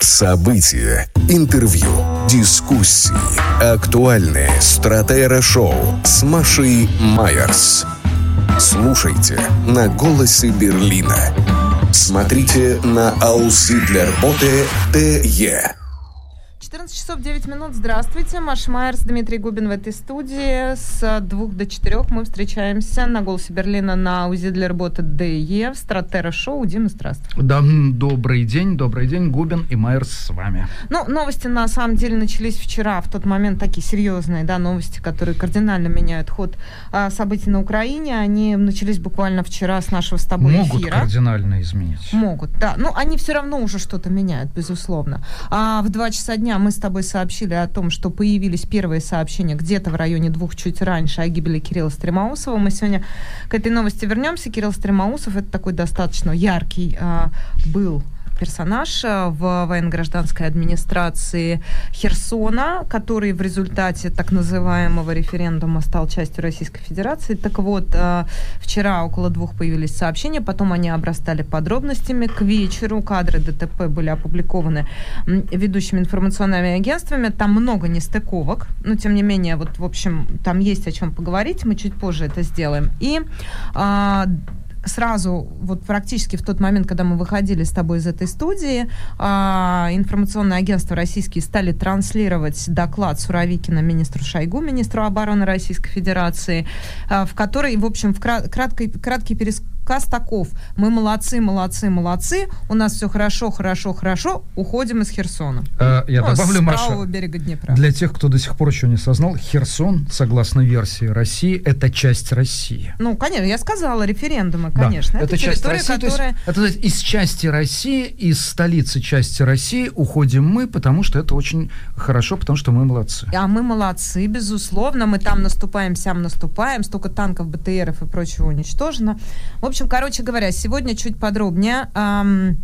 События, интервью, дискуссии, актуальные стратера-шоу с Машей Майерс. Слушайте на «Голосе Берлина». Смотрите на Ауслидлерботе ТЕ. 14 часов 9 минут. Здравствуйте. Маша Майерс, Дмитрий Губин в этой студии. С двух до четырех мы встречаемся на «Голосе Берлина» на УЗИ для работы ДЕ в Стратера Шоу. Дима, здравствуй. Да, добрый день, добрый день. Губин и Майерс с вами. Ну, новости на самом деле начались вчера, в тот момент такие серьезные, да, новости, которые кардинально меняют ход а, событий на Украине. Они начались буквально вчера с нашего с тобой Могут эфира. кардинально изменить. Могут, да. Ну, они все равно уже что-то меняют, безусловно. А в 2 часа дня мы с тобой сообщили о том, что появились первые сообщения где-то в районе двух чуть раньше о гибели Кирилла Стремаусова. Мы сегодня к этой новости вернемся. Кирилл Стремаусов это такой достаточно яркий а, был персонаж э, в военно-гражданской администрации Херсона, который в результате так называемого референдума стал частью Российской Федерации. Так вот, э, вчера около двух появились сообщения, потом они обрастали подробностями. К вечеру кадры ДТП были опубликованы ведущими информационными агентствами. Там много нестыковок, но тем не менее, вот, в общем, там есть о чем поговорить, мы чуть позже это сделаем. И а, сразу, вот практически в тот момент, когда мы выходили с тобой из этой студии, а, информационное агентство российские стали транслировать доклад Суровикина министру Шойгу, министру обороны Российской Федерации, а, в которой, в общем, в краткий, краткий пересказ Каз таков. Мы молодцы, молодцы, молодцы. У нас все хорошо, хорошо, хорошо. Уходим из Херсона. Э, я ну, добавлю, Маша, берега Днепра. для тех, кто до сих пор еще не осознал, Херсон, согласно версии России, это часть России. Ну, конечно, я сказала, референдумы, конечно. Да, это, это часть России, которая... то есть, это из части России, из столицы части России уходим мы, потому что это очень хорошо, потому что мы молодцы. А мы молодцы, безусловно. Мы там наступаем, сям наступаем. Столько танков, БТРов и прочего уничтожено. В общем, короче говоря, сегодня чуть подробнее. Эм,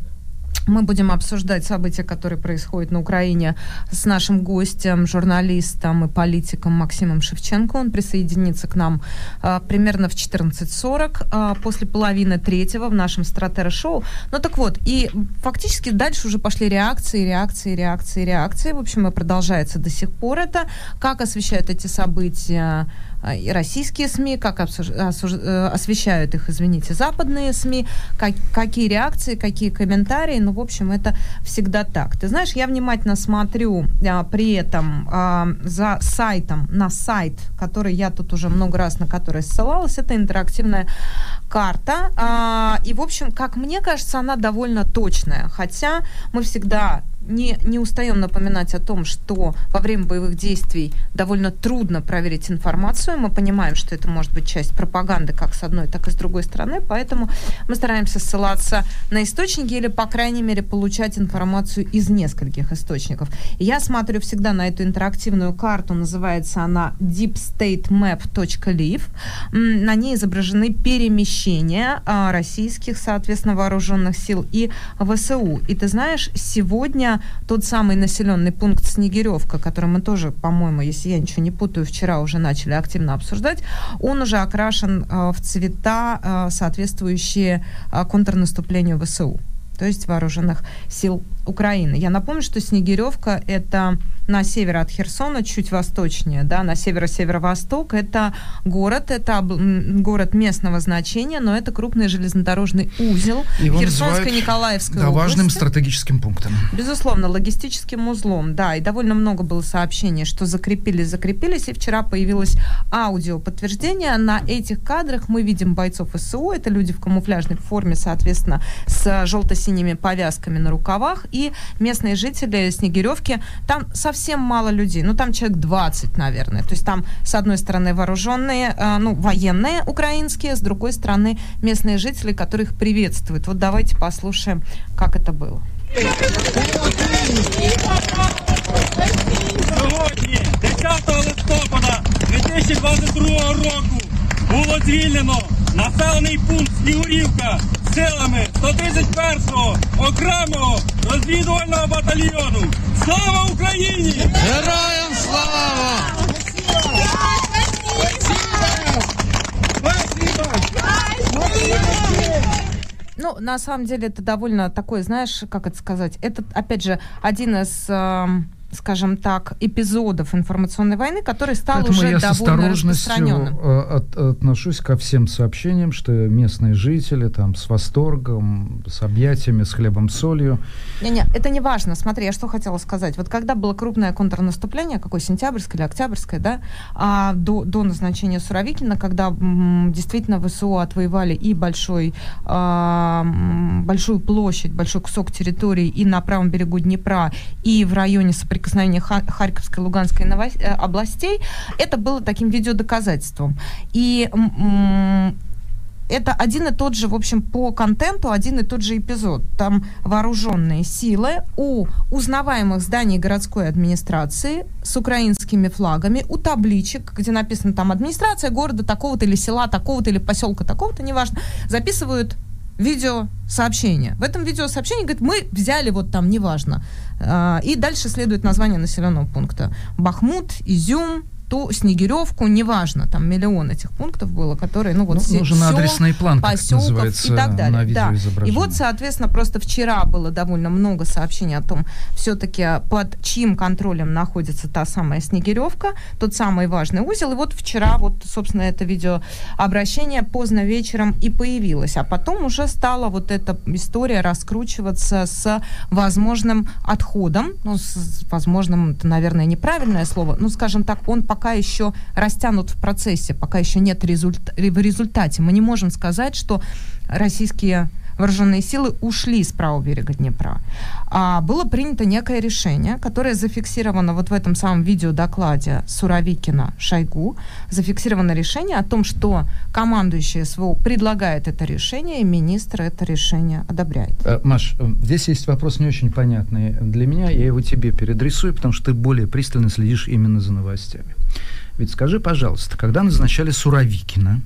мы будем обсуждать события, которые происходят на Украине с нашим гостем, журналистом и политиком Максимом Шевченко. Он присоединится к нам а, примерно в 14.40, а, после половины третьего в нашем Стратера-шоу. Ну так вот, и фактически дальше уже пошли реакции, реакции, реакции, реакции. В общем, и продолжается до сих пор это. Как освещают эти события и российские СМИ, как обсуж... Э, освещают их, извините, западные СМИ, как... какие реакции, какие комментарии. Ну, в общем, это всегда так. Ты знаешь, я внимательно смотрю а, при этом а, за сайтом, на сайт, который я тут уже много раз на который ссылалась, это интерактивная карта. А, и, в общем, как мне кажется, она довольно точная. Хотя мы всегда не, не устаем напоминать о том, что во время боевых действий довольно трудно проверить информацию. Мы понимаем, что это может быть часть пропаганды как с одной, так и с другой стороны. Поэтому мы стараемся ссылаться на источники или, по крайней мере, получать информацию из нескольких источников. Я смотрю всегда на эту интерактивную карту. Называется она deepstatemap.live. На ней изображены перемещения а, российских, соответственно, вооруженных сил и ВСУ. И ты знаешь, сегодня тот самый населенный пункт Снегиревка, который мы тоже, по-моему, если я ничего не путаю, вчера уже начали активно обсуждать, он уже окрашен э, в цвета, э, соответствующие э, контрнаступлению ВСУ то есть вооруженных сил Украины. Я напомню, что Снегиревка это на север от Херсона, чуть восточнее, да, на северо-северо-восток. Это город, это город местного значения, но это крупный железнодорожный узел Херсонской, Николаевской да, области. важным стратегическим пунктом. Безусловно, логистическим узлом, да, и довольно много было сообщений, что закрепились, закрепились, и вчера появилось аудио подтверждение. На этих кадрах мы видим бойцов СУ, это люди в камуфляжной форме, соответственно, с желто-синими повязками на рукавах, и местные жители Снегиревки, там совсем мало людей, ну там человек 20, наверное, то есть там с одной стороны вооруженные, э, ну военные украинские, с другой стороны местные жители, которых приветствуют. Вот давайте послушаем, как это было. Сьогодні, 10 листопада 2022 року, було звільнено населений пункт Снігурівка силами 131-го окремого розвідувального батальйону. Слава Україні! Героям слава! Ну, на самом деле, это довольно такой, знаешь, как это сказать, это, опять же, один из... Э, скажем так, эпизодов информационной войны, который стал Поэтому уже я довольно с распространенным. Э, от, отношусь ко всем сообщениям, что местные жители там с восторгом, с объятиями, с хлебом, солью. Не-не, это не важно. Смотри, я что хотела сказать. Вот когда было крупное контрнаступление, какое сентябрьское или октябрьское, да, а, до, до назначения Суровикина, когда м, действительно ВСУ отвоевали и большой, а, большую площадь, большой кусок территории и на правом берегу Днепра, и в районе соприкосновения соприкосновения Харьковской, Луганской э, областей, это было таким видеодоказательством. И это один и тот же, в общем, по контенту один и тот же эпизод. Там вооруженные силы у узнаваемых зданий городской администрации с украинскими флагами, у табличек, где написано там администрация города такого-то или села такого-то или поселка такого-то, неважно, записывают видеосообщение. В этом видеосообщении говорит, мы взяли вот там, неважно. А, и дальше следует название населенного пункта. Бахмут, Изюм, ту Снегиревку, неважно, там миллион этих пунктов было, которые, ну вот ну, все, нужен сел, адресный план, поселков и так далее. да. И вот, соответственно, просто вчера было довольно много сообщений о том, все-таки под чьим контролем находится та самая Снегиревка, тот самый важный узел. И вот вчера вот, собственно, это видеообращение поздно вечером и появилось, а потом уже стала вот эта история раскручиваться с возможным отходом, ну, с возможным, это, наверное, неправильное слово, ну, скажем так, он пока пока еще растянут в процессе, пока еще нет результ... в результате. Мы не можем сказать, что российские вооруженные силы ушли с правого берега Днепра. А было принято некое решение, которое зафиксировано вот в этом самом видеодокладе Суровикина Шойгу, зафиксировано решение о том, что командующий СВО предлагает это решение, и министр это решение одобряет. Э, Маш, э, здесь есть вопрос не очень понятный для меня, я его тебе переадресую, потому что ты более пристально следишь именно за новостями. Ведь скажи, пожалуйста, когда назначали Суровикина,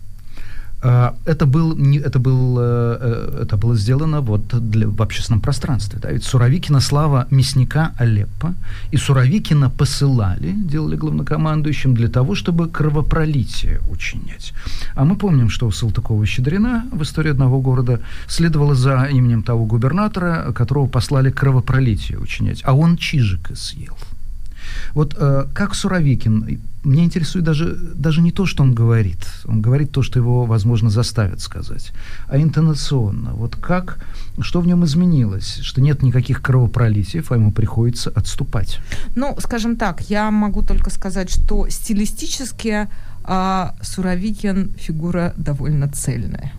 а, это, был, это, был, э, э, это было сделано вот для, в общественном пространстве. Да? Ведь Суровикина слава мясника Алеппо, и Суровикина посылали, делали главнокомандующим, для того, чтобы кровопролитие учинять. А мы помним, что у Салтыкова-Щедрина в истории одного города следовало за именем того губернатора, которого послали кровопролитие учинять, а он Чижика съел. Вот э, как Суровикин, меня интересует даже, даже не то, что он говорит. Он говорит то, что его, возможно, заставят сказать, а интонационно. Вот как, что в нем изменилось? Что нет никаких кровопролитий, а ему приходится отступать. Ну, скажем так, я могу только сказать, что стилистически э, Суровикин фигура довольно цельная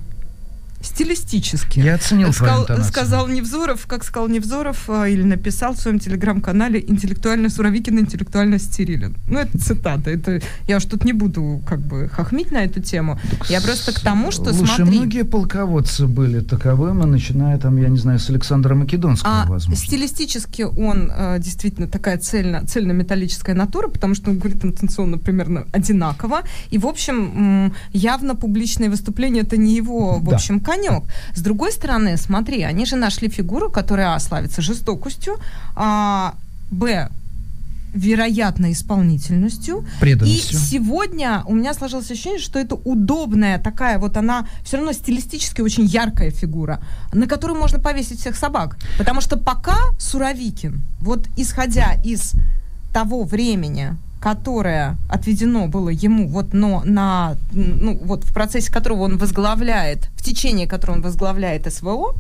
стилистически. Я оценил Скал, Сказал Невзоров, как сказал Невзоров, а, или написал в своем телеграм-канале «Интеллектуально Суровикин, интеллектуально стерилен». Ну, это цитата. Это, я уж тут не буду как бы хохмить на эту тему. Я просто к тому, что Слушай, смотри... многие полководцы были таковыми, начиная там, я не знаю, с Александра Македонского, а, возможно. Стилистически он э, действительно такая цельно, цельно-металлическая натура, потому что он говорит интенционно примерно одинаково. И, в общем, явно публичные выступления это не его, в да. общем, конек. С другой стороны, смотри, они же нашли фигуру, которая, а, славится жестокостью, а, б, вероятно, исполнительностью. Преданностью. И сегодня у меня сложилось ощущение, что это удобная такая, вот она все равно стилистически очень яркая фигура, на которую можно повесить всех собак. Потому что пока Суровикин, вот исходя из того времени, которое отведено было ему вот но на ну вот в процессе которого он возглавляет в течение которого он возглавляет СВО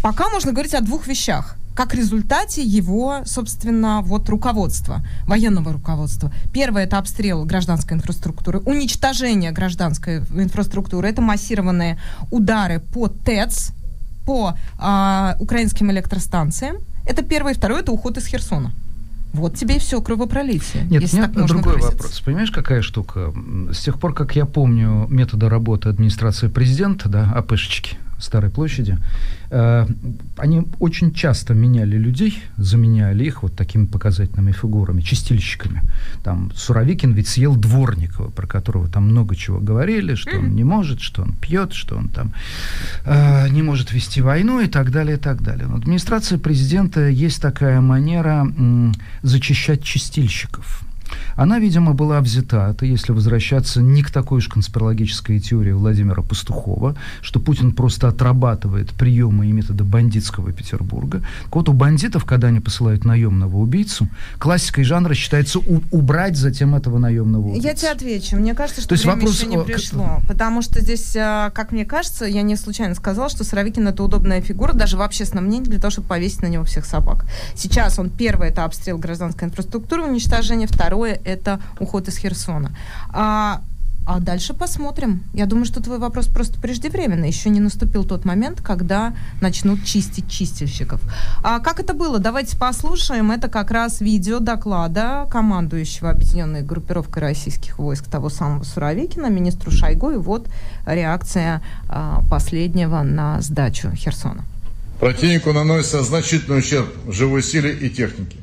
пока можно говорить о двух вещах как результате его, собственно, вот руководства, военного руководства. Первое – это обстрел гражданской инфраструктуры, уничтожение гражданской инфраструктуры. Это массированные удары по ТЭЦ, по а, украинским электростанциям. Это первое. Второе – это уход из Херсона. Вот тебе и все кровопролитие. Нет, если так другой выразиться. вопрос. Понимаешь, какая штука? С тех пор, как я помню методы работы администрации президента, да, АПшечки, Старой площади, э, они очень часто меняли людей, заменяли их вот такими показательными фигурами, чистильщиками. Там Суровикин ведь съел Дворникова, про которого там много чего говорили, что он не может, что он пьет, что он там э, не может вести войну и так далее, и так далее. Но администрация президента есть такая манера м, зачищать чистильщиков. Она, видимо, была взята, это если возвращаться не к такой уж конспирологической теории Владимира Пастухова, что Путин просто отрабатывает приемы и методы бандитского Петербурга. Так вот, у бандитов, когда они посылают наемного убийцу, классикой жанра считается у- убрать затем этого наемного убийцу. Я тебе отвечу. Мне кажется, что То есть время вопрос, еще не пришло. Потому что здесь, а, как мне кажется, я не случайно сказала, что Суровикин это удобная фигура, даже в общественном мнении, для того, чтобы повесить на него всех собак. Сейчас он, первое, это обстрел гражданской инфраструктуры, уничтожение, второе, это уход из Херсона. А, а дальше посмотрим. Я думаю, что твой вопрос просто преждевременно. Еще не наступил тот момент, когда начнут чистить чистильщиков. А как это было? Давайте послушаем. Это как раз видео доклада командующего объединенной группировкой российских войск того самого Суровикина, министру Шойгу. И вот реакция а, последнего на сдачу Херсона. Противнику наносится значительный ущерб живой силе и технике.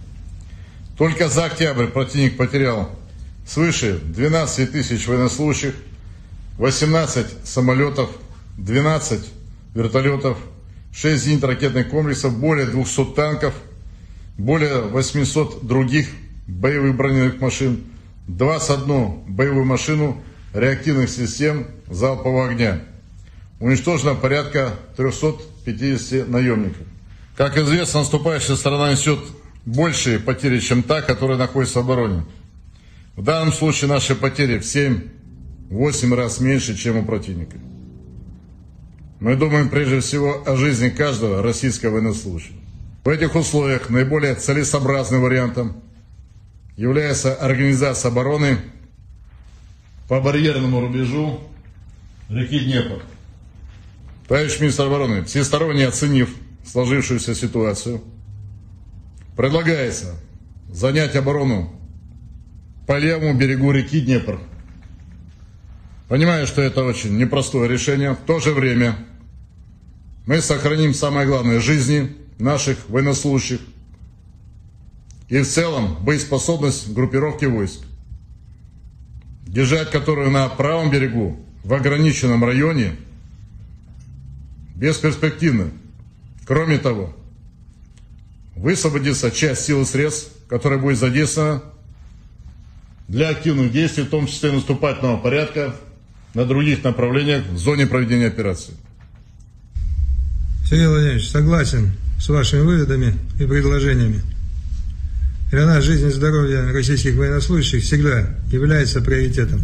Только за октябрь противник потерял свыше 12 тысяч военнослужащих, 18 самолетов, 12 вертолетов, 6 зенитно-ракетных комплексов, более 200 танков, более 800 других боевых бронированных машин, 21 боевую машину реактивных систем залпового огня. Уничтожено порядка 350 наемников. Как известно, наступающая сторона несет большие потери, чем та, которая находится в обороне. В данном случае наши потери в 7-8 раз меньше, чем у противника. Мы думаем прежде всего о жизни каждого российского военнослужащего. В этих условиях наиболее целесообразным вариантом является организация обороны по барьерному рубежу реки Днепр. Товарищ министр обороны, всесторонне оценив сложившуюся ситуацию, предлагается занять оборону по левому берегу реки Днепр. Понимаю, что это очень непростое решение. В то же время мы сохраним самое главное – жизни наших военнослужащих и в целом боеспособность группировки войск, держать которую на правом берегу в ограниченном районе бесперспективно. Кроме того, высвободится часть сил и средств, которая будет задействована для активных действий, в том числе наступательного порядка на других направлениях в зоне проведения операции. Сергей Владимирович, согласен с вашими выводами и предложениями. Для нас жизнь и здоровье российских военнослужащих всегда является приоритетом.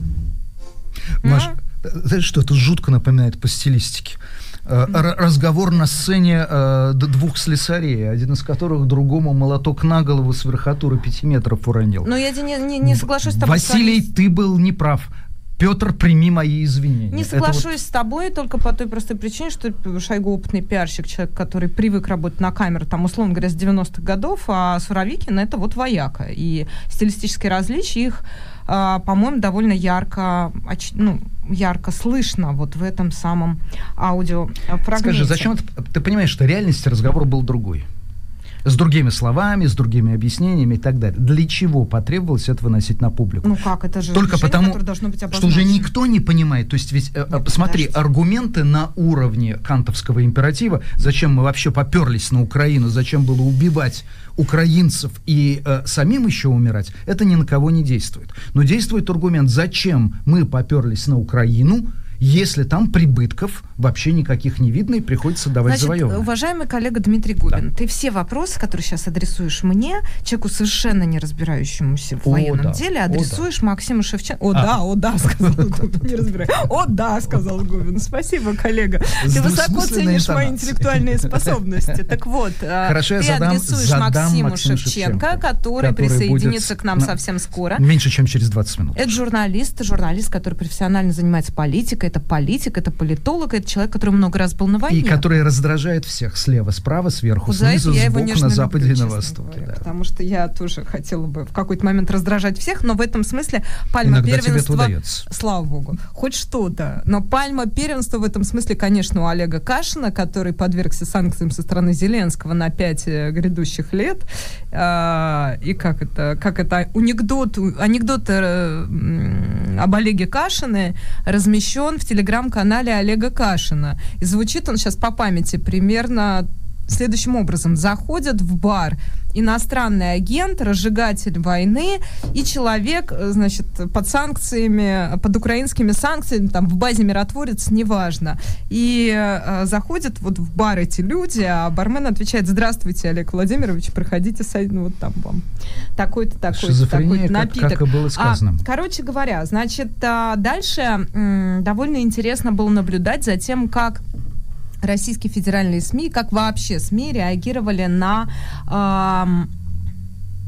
Маш, знаешь, что это жутко напоминает по стилистике? Э, разговор на сцене э, двух слесарей, один из которых другому молоток на голову с верхотуры пяти метров уронил. Но я не, не, не соглашусь с тобой. Василий, ты был неправ. Петр, прими мои извинения. Не Это вот- соглашусь с тобой только по той простой причине, что Шойгу опытный пиарщик, человек, который привык работать на камеру, там, условно говоря, с 90-х годов, а Суровикин это вот вояка. И стилистические различия их, по-моему, довольно ярко, ну, ярко слышно вот в этом самом аудио Скажи, зачем это? Ты понимаешь, что в реальности разговор был другой. С другими словами, с другими объяснениями и так далее. Для чего потребовалось это выносить на публику? Ну как, это же Только решение, потому, должно быть что уже никто не понимает. То есть ведь, э, э, Нет, посмотри, подожди. аргументы на уровне кантовского императива, зачем мы вообще поперлись на Украину, зачем было убивать украинцев и э, самим еще умирать, это ни на кого не действует. Но действует аргумент, зачем мы поперлись на Украину, если там прибытков вообще никаких не видно и приходится давать Значит, уважаемый коллега Дмитрий Губин, ты все вопросы, которые сейчас адресуешь мне, человеку совершенно не разбирающемуся в О, военном да. деле, О, адресуешь Максиму Шевченко. О, А. да, о, да, сказал Губин, не разбираю. О, да, сказал Губин. Спасибо, коллега. Ты высоко ценишь мои интеллектуальные способности. Так вот, а, Хорошо, ты задам- адресуешь задам Максиму Максиму Шевченко, Шевченко, который который присоединится будет к нам на- совсем скоро. Меньше, чем через 20 минут. Это журналист, журналист, который профессионально занимается политикой, это политик, это политолог, это человек, который много раз был на войне. И который раздражает всех слева, справа, сверху, Вот снизу, я сбоку, на люблю, западе и на востоке. говоря, да. Потому что я тоже хотела бы в какой-то момент раздражать всех, но в этом смысле пальма Иногда первенства... Слава богу. Хоть что-то. Но пальма первенства в этом смысле, конечно, у Олега Кашина, который подвергся санкциям со стороны Зеленского на пять э, грядущих лет. А, и как это, как это анекдот, анекдот э, об Олеге Кашине размещен в телеграм-канале Олега Кашина. И звучит он сейчас по памяти примерно следующим образом. Заходят в бар иностранный агент, разжигатель войны и человек, э, значит, под санкциями, под украинскими санкциями, там, в базе миротворец, неважно. И э, заходят вот в бар эти люди, а бармен отвечает, здравствуйте, Олег Владимирович, проходите, ну, вот там вам такой-то, такой-то, такой-то напиток. Как, как и было сказано. А, короче говоря, значит, а, дальше м, довольно интересно было наблюдать за тем, как российские федеральные СМИ, как вообще СМИ реагировали на э,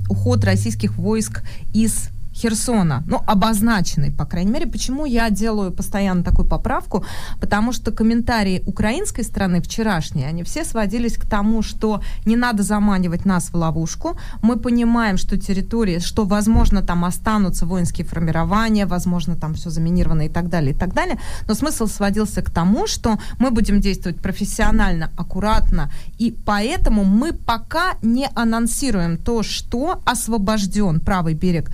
уход российских войск из Херсона, ну, обозначенный, по крайней мере. Почему я делаю постоянно такую поправку? Потому что комментарии украинской стороны вчерашние, они все сводились к тому, что не надо заманивать нас в ловушку. Мы понимаем, что территории, что, возможно, там останутся воинские формирования, возможно, там все заминировано и так далее, и так далее. Но смысл сводился к тому, что мы будем действовать профессионально, аккуратно, и поэтому мы пока не анонсируем то, что освобожден правый берег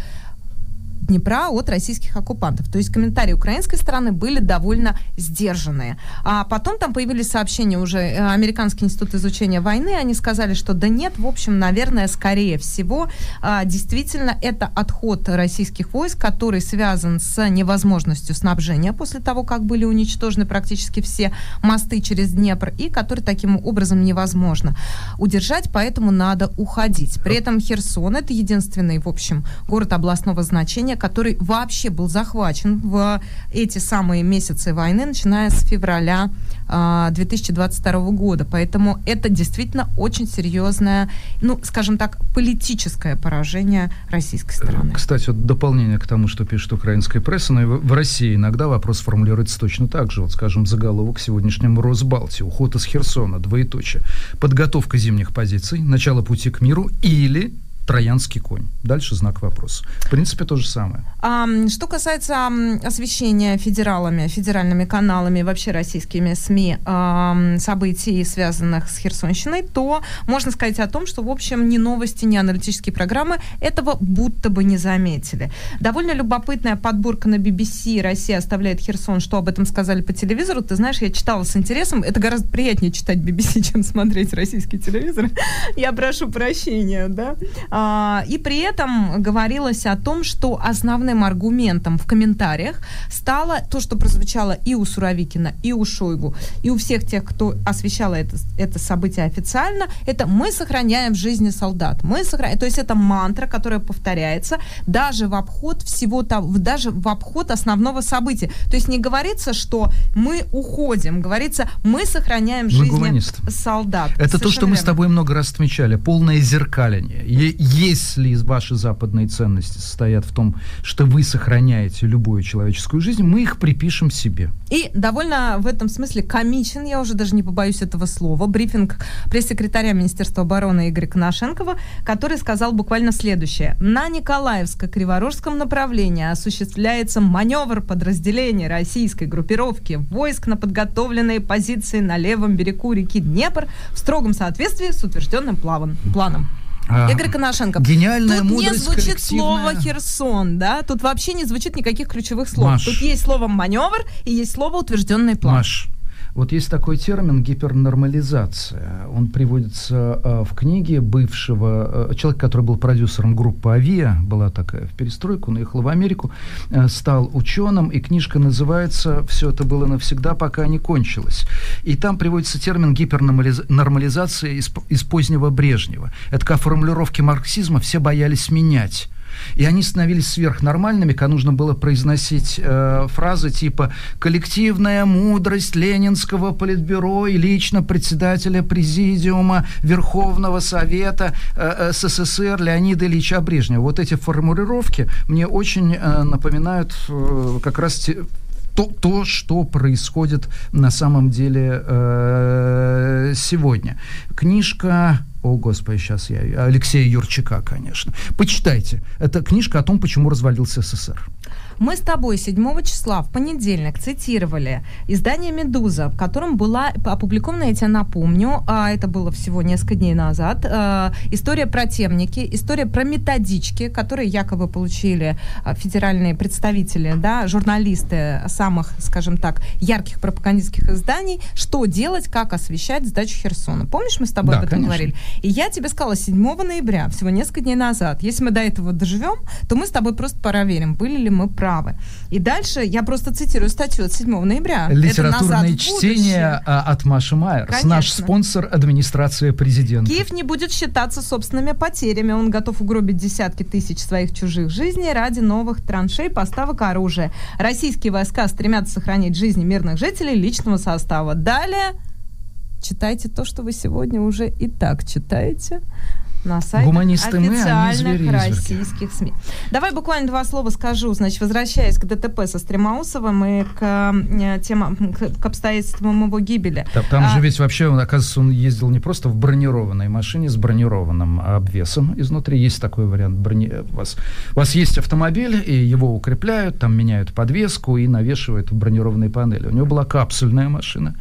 Днепра от российских оккупантов. То есть комментарии украинской стороны были довольно сдержанные. А потом там появились сообщения уже э, Американский институт изучения войны, они сказали, что да нет, в общем, наверное, скорее всего, а, действительно, это отход российских войск, который связан с невозможностью снабжения после того, как были уничтожены практически все мосты через Днепр, и который таким образом невозможно удержать, поэтому надо уходить. При этом Херсон это единственный, в общем, город областного значения, населения, который вообще был захвачен в эти самые месяцы войны, начиная с февраля 2022 а, года. Поэтому это действительно очень серьезное, ну, скажем так, политическое поражение российской стороны. Кстати, вот дополнение к тому, что пишет украинская пресса, но и в России иногда вопрос формулируется точно так же. Вот, скажем, заголовок сегодняшнему Росбалте. Уход из Херсона, двоеточие. Подготовка зимних позиций, начало пути к миру или троянский конь. Дальше знак вопроса. В принципе, то же самое. А, что касается освещения федералами, федеральными каналами, вообще российскими СМИ а, событий, связанных с Херсонщиной, то можно сказать о том, что, в общем, ни новости, ни аналитические программы этого будто бы не заметили. Довольно любопытная подборка на BBC «Россия оставляет Херсон», что об этом сказали по телевизору. Ты знаешь, я читала с интересом. Это гораздо приятнее читать BBC, чем смотреть российский телевизор. Я прошу прощения, да. А, и при этом говорилось о том, что основным аргументом в комментариях стало то, что прозвучало и у Суровикина, и у Шойгу, и у всех тех, кто освещал это, это событие официально, это мы сохраняем жизни солдат. Мы сохраняем, то есть это мантра, которая повторяется даже в обход всего того, даже в обход основного события. То есть не говорится, что мы уходим, говорится, мы сохраняем жизни солдат. Это Совершенно то, что мы с тобой много раз отмечали, полное зеркаление если ваши западные ценности состоят в том, что вы сохраняете любую человеческую жизнь, мы их припишем себе. И довольно в этом смысле комичен, я уже даже не побоюсь этого слова, брифинг пресс-секретаря Министерства обороны Игоря Коношенкова, который сказал буквально следующее. На Николаевско-Криворожском направлении осуществляется маневр подразделения российской группировки войск на подготовленные позиции на левом берегу реки Днепр в строгом соответствии с утвержденным планом. Игорь Коношенко. Гениальная Тут мудрость не звучит коллективная. слово Херсон, да? Тут вообще не звучит никаких ключевых слов. Маш. Тут есть слово маневр и есть слово утвержденный план. Маш, вот есть такой термин гипернормализация. Он приводится э, в книге бывшего э, человека, который был продюсером группы «Авиа», была такая в перестройку, он уехал в Америку, э, стал ученым, и книжка называется «Все это было навсегда, пока не кончилось». И там приводится термин гипернормализация из, из позднего Брежнева. Это как формулировки марксизма все боялись менять. И они становились сверхнормальными, когда нужно было произносить э, фразы типа «коллективная мудрость Ленинского политбюро и лично председателя президиума Верховного Совета э, э СССР Леонида Ильича Брежнева». Вот эти формулировки мне очень э, напоминают э, как раз те, то, то, что происходит на самом деле э, сегодня. Книжка о, Господи, сейчас я... Алексея Юрчака, конечно. Почитайте. Это книжка о том, почему развалился СССР. Мы с тобой 7 числа в понедельник цитировали издание «Медуза», в котором была опубликована, я тебе напомню, а это было всего несколько дней назад, э, история про темники, история про методички, которые якобы получили э, федеральные представители, да, журналисты самых, скажем так, ярких пропагандистских изданий, что делать, как освещать сдачу Херсона. Помнишь, мы с тобой Да, об этом конечно. говорили? И я тебе сказала 7 ноября, всего несколько дней назад, если мы до этого доживем, то мы с тобой просто проверим, были ли мы правы. И дальше я просто цитирую статью от 7 ноября. Это «Назад Литературное чтение будущее». а, от Маши Майерс. Конечно. Наш спонсор администрация президента. Киев не будет считаться собственными потерями. Он готов угробить десятки тысяч своих чужих жизней ради новых траншей, поставок оружия. Российские войска стремятся сохранить жизни мирных жителей личного состава. Далее читайте то, что вы сегодня уже и так читаете на сайте Гуманисты мы, официальных звери-изверги. российских СМИ. Давай буквально два слова скажу. Значит, возвращаясь к ДТП со Стремаусовым и к, э, темам, к, к обстоятельствам его гибели. Там, там А, же ведь вообще, он, оказывается, он ездил не просто в бронированной машине с бронированным обвесом изнутри. Есть такой вариант. Брони... У, вас, у вас есть автомобиль, и его укрепляют, там меняют подвеску и навешивают в бронированные панели. У него была капсульная машина.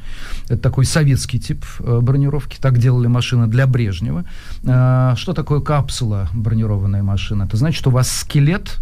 Это такой советский тип э, бронировки. Так делали машины для Брежнева. А, что такое капсула бронированная машина? Это значит, у вас скелет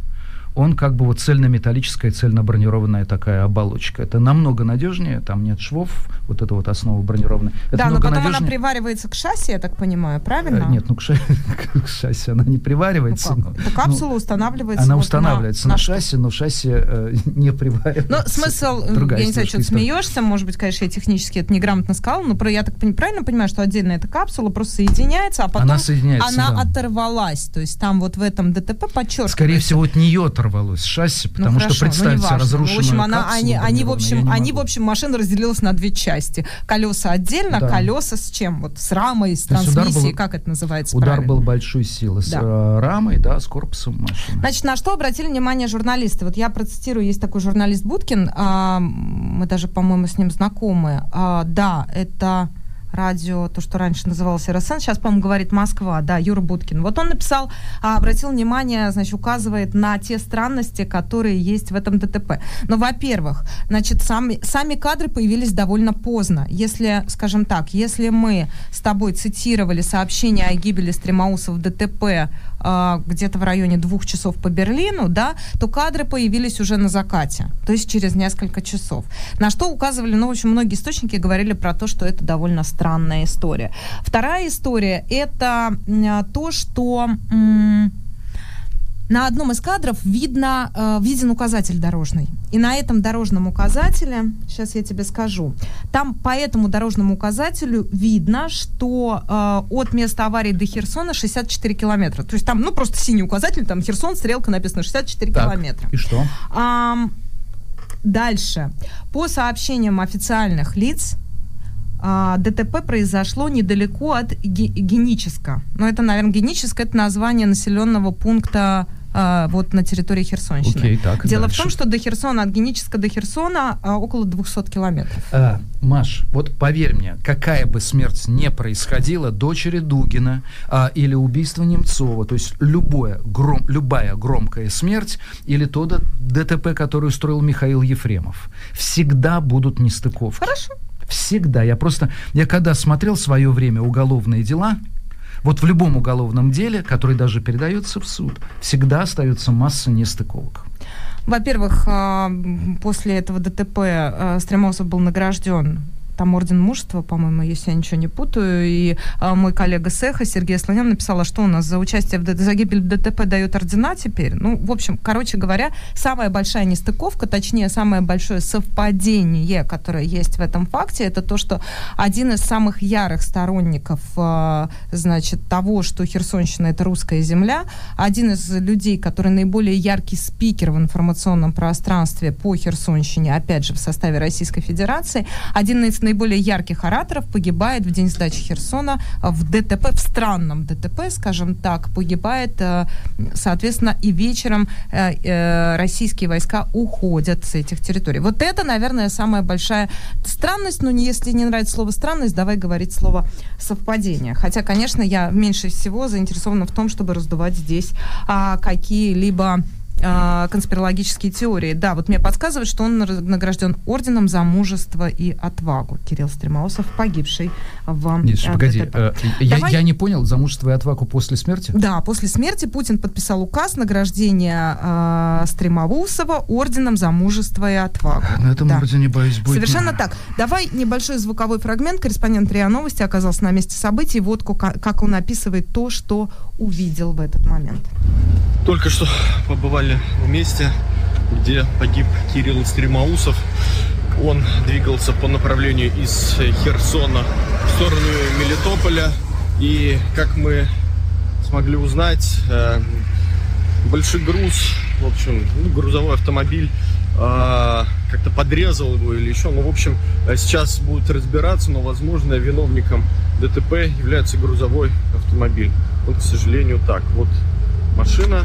он как бы вот цельнометаллическая, цельнобронированная такая оболочка. Это намного надежнее, там нет швов, вот это вот основа бронированная. Это да, но потом она надежнее. приваривается к шасси, я так понимаю, правильно? Э, Нет, ну к, ша- к шасси она не Ну приваривается. как? но- Эта капсула ну, устанавливается. она вот устанавливается на, что? шасси, но шасси э, не приваривается. Ну, смысл, Другая я не знаю, что ты смеешься, может быть, конечно, я технически это неграмотно сказала, но про, я так правильно понимаю, что отдельно эта капсула просто соединяется, а потом Она соединяется, она да. оторвалась. То есть там вот в этом ДТП подчеркивается. Скорее всего, от нее оторвалось шасси, Ну, потому хорошо, что ну, представьте неважно. разрушенную В общем, она, капсулу они, они, в общем, они, в общем, машина разделилась на две части. Колеса отдельно, Да. колеса с чем? Вот с рамой, с То трансмиссией, был- как это называется Удар правильно? был большой силы с Да. э, рамой, да, с корпусом машины. Значит, на что обратили внимание журналисты? Вот я процитирую, есть такой журналист Будкин, а, мы даже, по-моему, с ним знакомы. А, да, это радио, то, что раньше называлось РСН, сейчас, по-моему, говорит Москва, да, Юра Будкин. Вот он написал, а, обратил внимание, значит, указывает на те странности, которые есть в этом ДТП. Но, во-первых, значит, сами, сами кадры появились довольно поздно. Если, скажем так, если мы с тобой цитировали сообщение о гибели Стремаусов в ДТП где-то в районе двух часов по Берлину, да, то кадры появились уже на закате, то есть через несколько часов. На что указывали, ну, в общем, многие источники говорили про то, что это довольно странная история. Вторая история – это то, что м, на одном из кадров видно, э, виден указатель дорожный. И на этом дорожном указателе, сейчас я тебе скажу, там по этому дорожному указателю видно, что э, от места аварии до Херсона 64 километра. То есть там, ну, просто синий указатель, там Херсон, стрелка написано 64 Так, километра. И что? Ам, дальше. По сообщениям официальных лиц, а, ДТП произошло недалеко от Ге- Геническа. Но это, наверное, Геническое это название населенного пункта а, вот на территории Херсонщины. Окей, так, Дело дальше. в том, что до Херсона, от Геническа до Херсона а, около 200 километров. А, Маш, вот поверь мне, какая бы смерть не происходила, дочери Дугина а, или убийство Немцова, то есть любое, гром, любая громкая смерть или то ДТП, который устроил Михаил Ефремов, всегда будут нестыковки. Хорошо. Всегда. Я просто, я когда смотрел свое время уголовные дела, вот в любом уголовном деле, который даже передается в суд, всегда остается масса нестыковок. Во-первых, а, после этого ДТП а, Стремосов был награжден там орден мужества, по-моему, если я ничего не путаю. И а, мой коллега Сеха, Сергей Слонян, написал, а что у нас за участие в за гибель в ДТП дают ордена теперь? Ну, в общем, короче говоря, самая большая нестыковка, точнее, самое большое совпадение, которое есть в этом факте, это то, что один из самых ярых сторонников, а, значит, того, что Херсонщина — это русская земля, один из людей, который наиболее яркий спикер в информационном пространстве по Херсонщине, опять же, в составе Российской Федерации, один из наиболее ярких ораторов погибает в день сдачи Херсона в ДТП, в странном ДТП, скажем так, погибает, э, соответственно, и вечером э, э, российские войска уходят с этих территорий. Вот это, наверное, самая большая странность, но не- если не нравится слово странность, давай говорить слово совпадение. Хотя, конечно, я меньше всего заинтересована в том, чтобы раздувать здесь а, какие-либо э, конспирологические теории. Да, вот мне подсказывают, что он награжден орденом за мужество и отвагу. Кирилл Стремаусов, погибший в Нет, э, погоди, э, я, я не понял, за мужество и отвагу после смерти? Да, после смерти Путин подписал указ награждения э, Стремоусова орденом за мужество и отвагу. На этом да. ордене, боюсь, будет... Совершенно так. Давай небольшой звуковой фрагмент. Корреспондент РИА Новости оказался на месте событий. Вот как он описывает то, что увидел в этот момент. Только что побывали в месте, где погиб Кирилл Стремоусов. Он двигался по направлению из Херсона в сторону Мелитополя. И, как мы смогли узнать, э, большой груз, в общем, ну, грузовой автомобиль э, как-то подрезал его или еще. Ну, в общем, сейчас будут разбираться, но, возможно, виновником ДТП является грузовой автомобиль. Вот, к сожалению, так. Вот машина,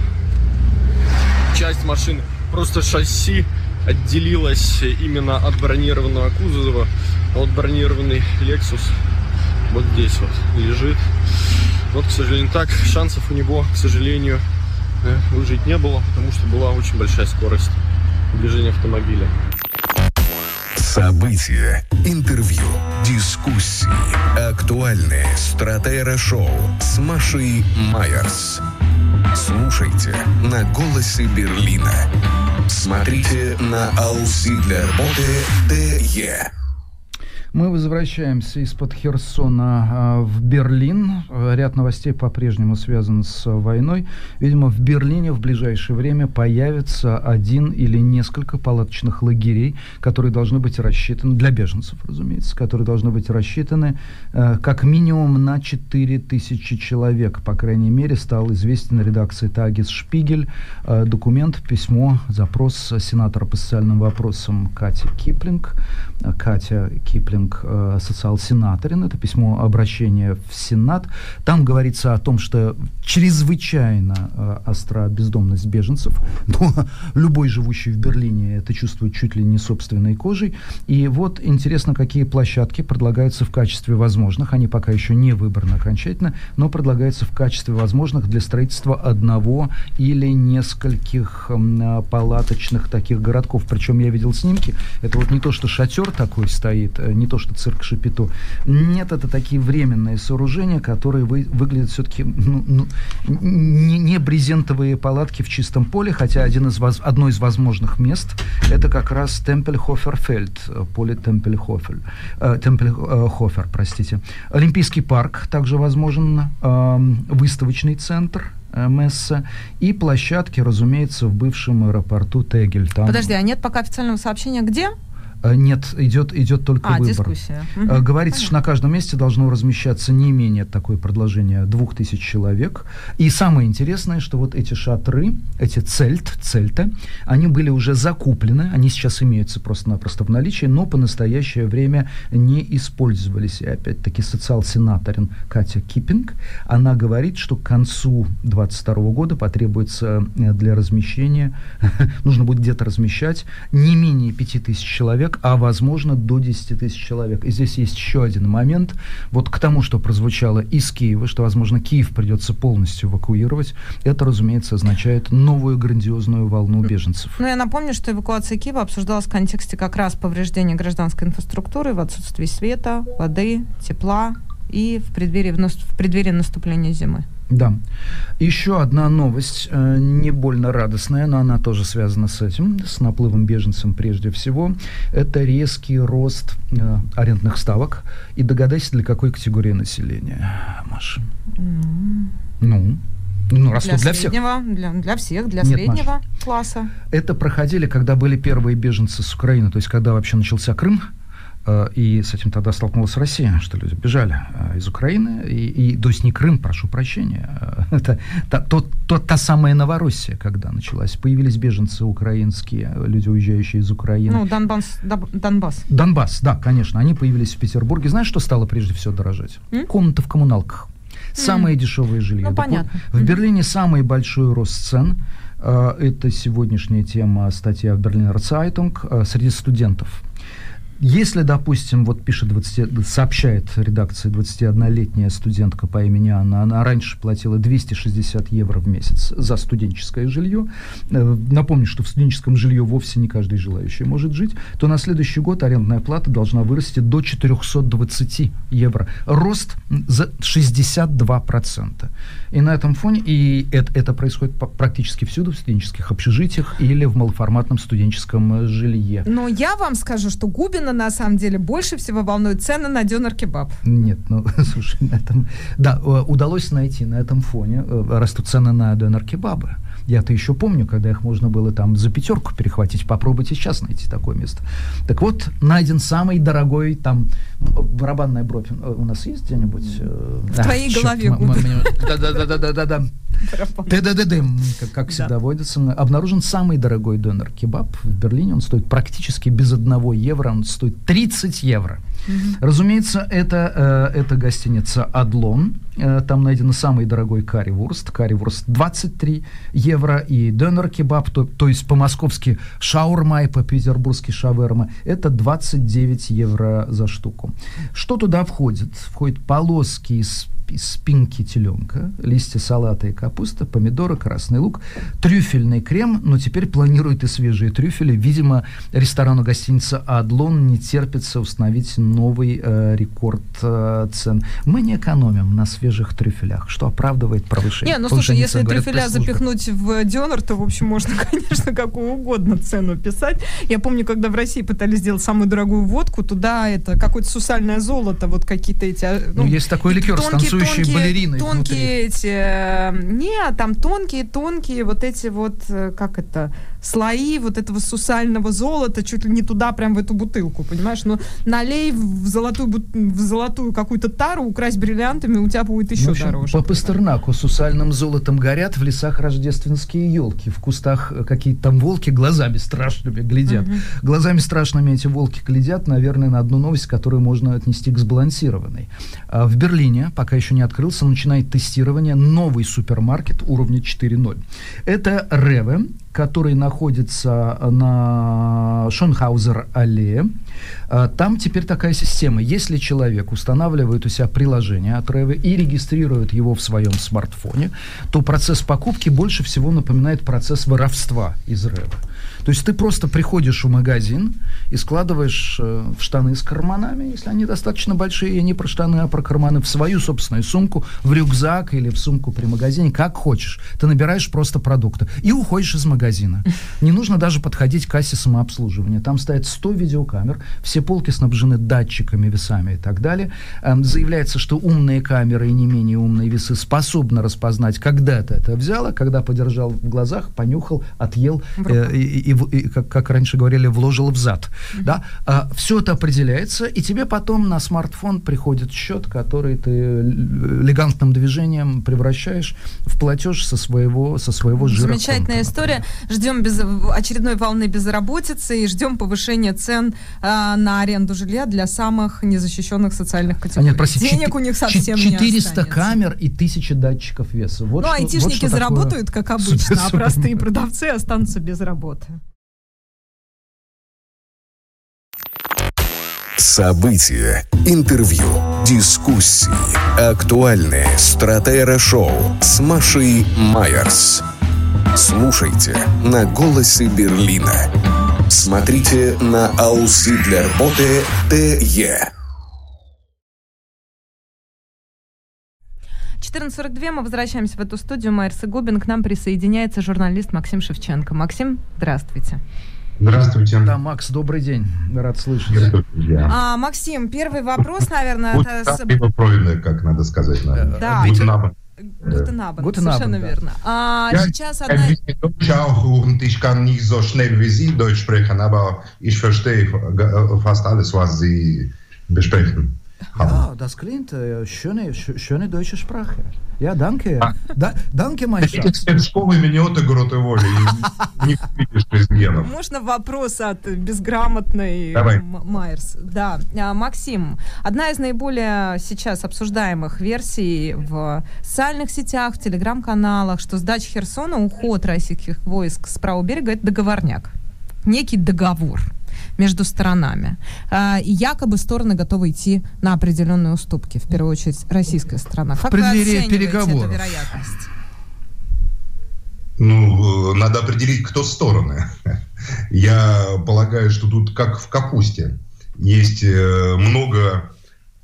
часть машины, просто шасси отделилась именно от бронированного кузова. А вот бронированный Lexus вот здесь вот лежит. Вот, к сожалению, так. Шансов у него, к сожалению, э, выжить не было, потому что была очень большая скорость движения автомобиля. События, интервью, дискуссии, актуальные стратера-шоу с Машей Майерс. Слушайте на «Голосе Берлина». Смотрите на «Ауси для ТЕ». Мы возвращаемся из-под Херсона а, в Берлин. Ряд новостей по-прежнему связан с войной. Видимо, в Берлине в ближайшее время появится один или несколько палаточных лагерей, которые должны быть рассчитаны, для беженцев, разумеется, которые должны быть рассчитаны э, как минимум на 4000 человек. По крайней мере, стал известен редакции Тагис Шпигель э, документ, письмо, запрос сенатора по социальным вопросам Кати Киплинг. Катя Киплинг King, э, социал-сенаторин, это письмо обращения в Сенат. Там говорится о том, что чрезвычайно э, остра бездомность беженцев, но любой живущий в Берлине это чувствует чуть ли не собственной кожей. И вот интересно, какие площадки предлагаются в качестве возможных, они пока еще не выбраны окончательно, но предлагаются в качестве возможных для строительства одного или нескольких э, палаточных таких городков. Причем я видел снимки, это вот не то, что шатер такой стоит, не то, то, что цирк Шапито. Нет, это такие временные сооружения, которые вы, выглядят все-таки ну, ну, не, не брезентовые палатки в чистом поле, хотя один из, одно из возможных мест это как раз Темпельхоферфельд, поле Темпельхофер, э, Темпельхофер, простите. Олимпийский парк также возможен, э, выставочный центр, э, Месса и площадки, разумеется, в бывшем аэропорту Тегель. Там... Подожди, а нет пока официального сообщения где? Э, нет, идет, идет только а, выбор. дискуссия. Угу. Говорится, Понятно. что на каждом месте должно размещаться не менее такое предложение двух тысяч человек. И самое интересное, что вот эти шатры, эти цельт, цельты, они были уже закуплены, они сейчас имеются просто-напросто в наличии, но по настоящее время не использовались. И опять-таки социал-сенаторин Катя Киппинг, она говорит, что к концу 2022 года потребуется э, для размещения, нужно будет где-то размещать не менее пяти тысяч человек, а возможно до 10 тысяч человек. И здесь есть еще один момент. Вот к тому, что прозвучало из Киева, что, возможно, Киев придется полностью эвакуировать, это, разумеется, означает новую грандиозную волну беженцев. Ну, я напомню, что эвакуация Киева обсуждалась в контексте как раз повреждения гражданской инфраструктуры в отсутствии света, воды, тепла и в преддверии, в преддверии наступления зимы. Да. Еще одна новость, э, не больно радостная, но она тоже связана с этим, с наплывом беженцев прежде всего. Это резкий рост э, арендных ставок. И догадайся, для какой категории населения, Маша? Mm. Ну, ну, растут для, для среднего, всех. Для, для всех, для Нет, среднего Маша. класса. Это проходили, когда были первые беженцы с Украины, то есть когда вообще начался Крым, и с этим тогда столкнулась Россия, что люди бежали э, из Украины, и, и то есть не Крым, прошу прощения, э, это та, то, то, та самая Новороссия, когда началась. Появились беженцы украинские, люди, уезжающие из Украины. Ну, Донбасс. Донбасс, Донбасс да, конечно. Они появились в Петербурге. Знаешь, что стало прежде всего дорожать? М? Комната в коммуналках. Самое mm. дешевое жилье. Ну, понятно. Вот, в Берлине самый большой рост цен. Это сегодняшняя тема статья в Berliner Zeitung среди студентов Если, допустим, вот пишет 20, сообщает редакция 21-летняя студентка по имени Анна, она раньше платила 260 евро в месяц за студенческое жилье. Э, напомню, что в студенческом жилье вовсе не каждый желающий может жить. То на следующий год арендная плата должна вырасти до 420 евро. Рост за 62%. И на этом фоне, и это, это происходит практически всюду, в студенческих общежитиях или в малоформатном студенческом жилье. Но я вам скажу, что Губин Путина на самом деле больше всего волнует цены на дёнер-кебаб. Нет, ну, слушай, на этом... Да, э, удалось найти на этом фоне, э, растут цены на донор-кебабы. Я-то еще помню, когда их можно было там за пятерку перехватить. Попробуйте сейчас найти такое место. Так вот, найден самый дорогой там барабанная бровь. Э, у нас есть где-нибудь? В а, твоей черт, голове. Да-да-да-да-да-да. ТДДД, как всегда водится. Обнаружен самый дорогой донор кебаб в Берлине. Он стоит практически без одного евро. Он стоит 30 евро. Разумеется, это, э, это гостиница «Адлон». Э, там найден самый дорогой карри-вурст. Карри-вурст 23 евро. И донор-кебаб, то, то есть по-московски шаурма и по-петербургски шаверма, это 29 евро за штуку. Что туда входит? Входит полоски из спинки теленка, листья салата и капуста, помидоры, красный лук, трюфельный крем, но теперь планируют и свежие трюфели. Видимо, ресторану гостиница «Адлон» не терпится установить новый э, рекорд э, цен. Мы не экономим на свежих трюфелях, что оправдывает повышение. Не, ну слушай, если цен, трюфеля запихнуть в дёнер, то, в общем, можно, конечно, какую угодно цену писать. Я помню, когда в России пытались сделать самую дорогую водку, туда это какое-то сусальное золото, вот какие-то эти... А, ну, ну есть такой ликер с танцующей тонкие, балериной Тонкие внутри. эти... Э, не, там тонкие-тонкие вот эти вот, э, как это, слои вот этого сусального золота чуть ли не туда, прям в эту бутылку, понимаешь? Но налей в золотую, в золотую какую-то тару, украсть бриллиантами, у тебя будет еще ну, общем, дороже. По Пастернаку сусальным золотом горят в лесах рождественские елки, в кустах какие-то там волки глазами страшными глядят. Угу. Глазами страшными эти волки глядят, наверное, на одну новость, которую можно отнести к сбалансированной. А в Берлине, пока еще не открылся, начинает тестирование новый супермаркет уровня 4.0. Это Реве, который находится на Шонхаузер-аллее. А, там теперь такая система. Если человек устанавливает у себя приложение от Ревы и регистрирует его в своем смартфоне, то процесс покупки больше всего напоминает процесс воровства из Ревы. То есть ты просто приходишь в магазин и складываешь э, в штаны с карманами, если они достаточно большие, не про штаны, а про карманы, в свою собственную сумку, в рюкзак или в сумку при магазине, как хочешь. Ты набираешь просто продукты и уходишь из магазина. Не нужно даже подходить к кассе самообслуживания. Там стоят 100 видеокамер, все полки снабжены датчиками, весами и так далее. Эм, заявляется, что умные камеры и не менее умные весы способны распознать, когда ты это взял, а когда подержал в глазах, понюхал, отъел э, и, и и, как, как раньше говорили, вложил в зад. Mm-hmm. Да? А, все это определяется, и тебе потом на смартфон приходит счет, который ты элегантным движением превращаешь в платеж со своего, со своего жира. Замечательная история. Ждем без, очередной волны безработицы и ждем повышения цен а, на аренду жилья для самых незащищенных социальных категорий. А нет, прости, Денег 4, у них совсем 400 не камер и 1000 датчиков веса. Вот ну, что, айтишники вот заработают, как обычно, а простые продавцы останутся без работы. События, интервью, дискуссии, актуальные стратера-шоу с Машей Майерс. Слушайте на «Голосе Берлина». Смотрите на Ауслидлерботе ТЕ. 14.42 мы возвращаемся в эту студию. Майерс и Губин. К нам присоединяется журналист Максим Шевченко. Максим, здравствуйте. Здравствуйте. Да, Макс, добрый день. Рад слышать. А, Максим, первый вопрос, наверное... Будь это... как надо сказать. Да. Гутенабен. Совершенно да. верно. А ja, сейчас одна... auch und ich kann nicht so schnell wie Sie Deutsch sprechen, aber ich verstehe fast alles, was Sie besprechen. Ja, das klingt äh, schöne, schöne deutsche Sprache. Ja, danke. А. Да, danke, mein Schatz. школы минет игру ты воли. Не видишь генов. Можно вопрос от безграмотной Давай. Майерс? Да. А, Максим, одна из наиболее сейчас обсуждаемых версий в социальных сетях, в телеграм-каналах, что сдача Херсона, уход российских войск с правого берега – это договорняк. Некий договор между сторонами. А, и якобы стороны готовы идти на определенные уступки, в первую очередь российская сторона. Как в преддверии переговоров. эту вероятность? Ну, э, надо определить, кто стороны. Я полагаю, что тут как в капусте. Есть э, много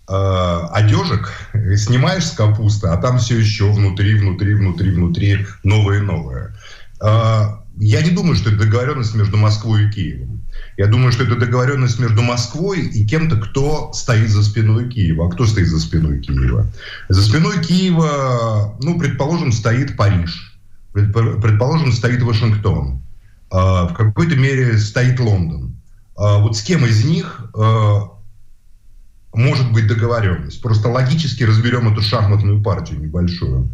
э, одежек, снимаешь с капусты, а там все еще внутри, внутри, внутри, внутри новое и новое. Э, я не думаю, что это договоренность между Москвой и Киевом. Я думаю, что это договоренность между Москвой и кем-то, кто стоит за спиной Киева. А кто стоит за спиной Киева? За спиной Киева, ну, предположим, стоит Париж. Предположим, стоит Вашингтон. А, в какой-то мере стоит Лондон. А, вот с кем из них а, может быть договоренность? Просто логически разберем эту шахматную партию небольшую.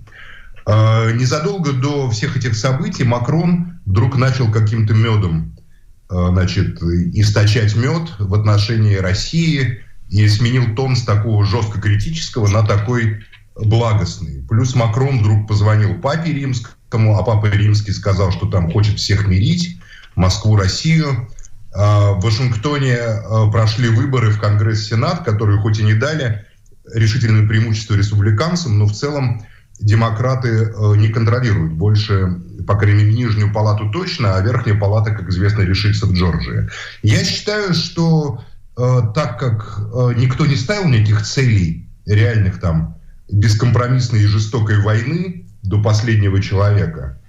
Незадолго до всех этих событий Макрон вдруг начал каким-то медом значит, источать мед в отношении России и сменил тон с такого жестко критического на такой благостный. Плюс Макрон вдруг позвонил папе римскому, а папа римский сказал, что там хочет всех мирить, Москву, Россию. А в Вашингтоне а, прошли выборы в Конгресс, Сенат, которые хоть и не дали решительное преимущество республиканцам, но в целом демократы а, не контролируют больше, по крайней мере, нижнюю палату точно, а верхняя палата, как известно, решится в Джорджии. Я считаю, что так как никто не ставил никаких целей реальных там бескомпромиссной и жестокой войны до последнего человека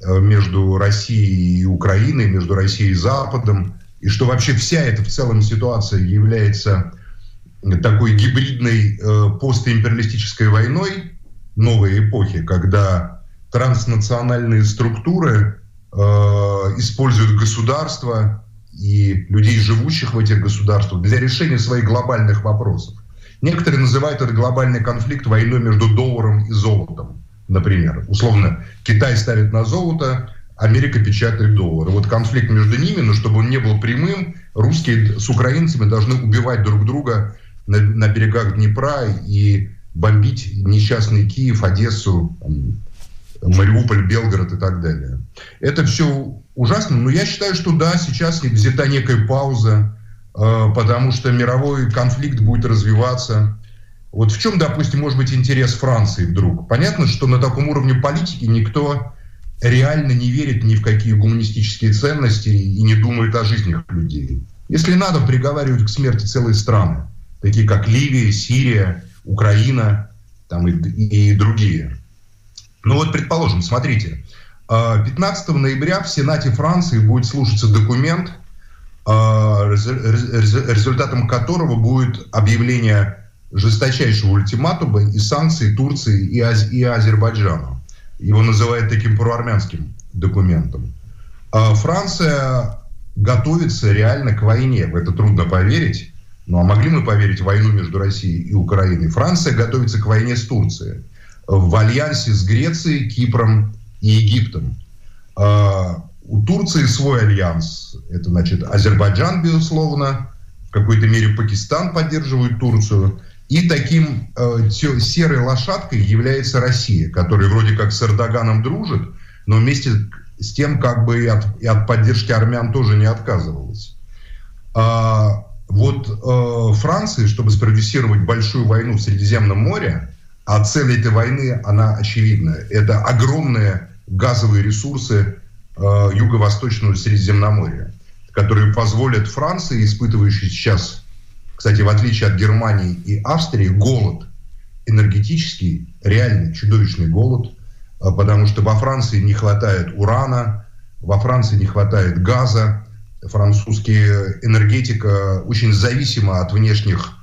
э, между Россией и Украиной, между Россией и Западом, и что вообще вся эта в целом ситуация является такой гибридной э, постимпериалистической войной новой эпохи, когда транснациональные структуры э, используют государства и людей, живущих в этих государствах, для решения своих глобальных вопросов. Некоторые называют этот глобальный конфликт войной между долларом и золотом, например. Условно, Китай ставит на золото, Америка печатает доллары. Вот конфликт между ними, но чтобы он не был прямым, русские с украинцами должны убивать друг друга на, на берегах Днепра и бомбить несчастный Киев, Одессу, Мариуполь, Белгород и так далее. Это все ужасно, но я считаю, что да, сейчас взята некая пауза, Э, потому что мировой конфликт будет развиваться. Вот в чем, допустим, может быть интерес Франции вдруг? Понятно, что на таком уровне политики никто реально не верит ни в какие гуманистические ценности и не думает о жизнях людей. Если надо, приговаривать к смерти целые страны, такие как Ливия, Сирия, Украина там и, и другие. Ну вот, предположим, смотрите, 15 э, ноября в Сенате Франции будет слушаться документ – а, результатом которого будет объявление жесточайшего ультиматума и санкций Турции и, Аз и Азербайджану. Его называют таким проармянским документом. А Франция готовится реально к войне. В это трудно поверить. Ну а могли мы поверить в войну между Россией и Украиной? Франция готовится к войне с Турцией. В альянсе с Грецией, Кипром и Египтом. А, у Турции свой альянс. Это значит Азербайджан, безусловно, в какой-то мере Пакистан поддерживает Турцию. И таким э, серой лошадкой является Россия, которая вроде как с Эрдоганом дружит, но вместе с тем как бы и от, и от поддержки армян тоже не отказывалась. А, вот э, Франции, чтобы спродюсировать большую войну в Средиземном море, а цель этой войны, она очевидна, это огромные газовые ресурсы Э, юго-восточного Средиземноморья, которые позволят Франции, испытывающей сейчас, кстати, в отличие от Германии и Австрии, голод, энергетический, реальный чудовищный голод, э, потому что во Франции не хватает урана, во Франции не хватает газа, французская энергетика очень зависима от внешних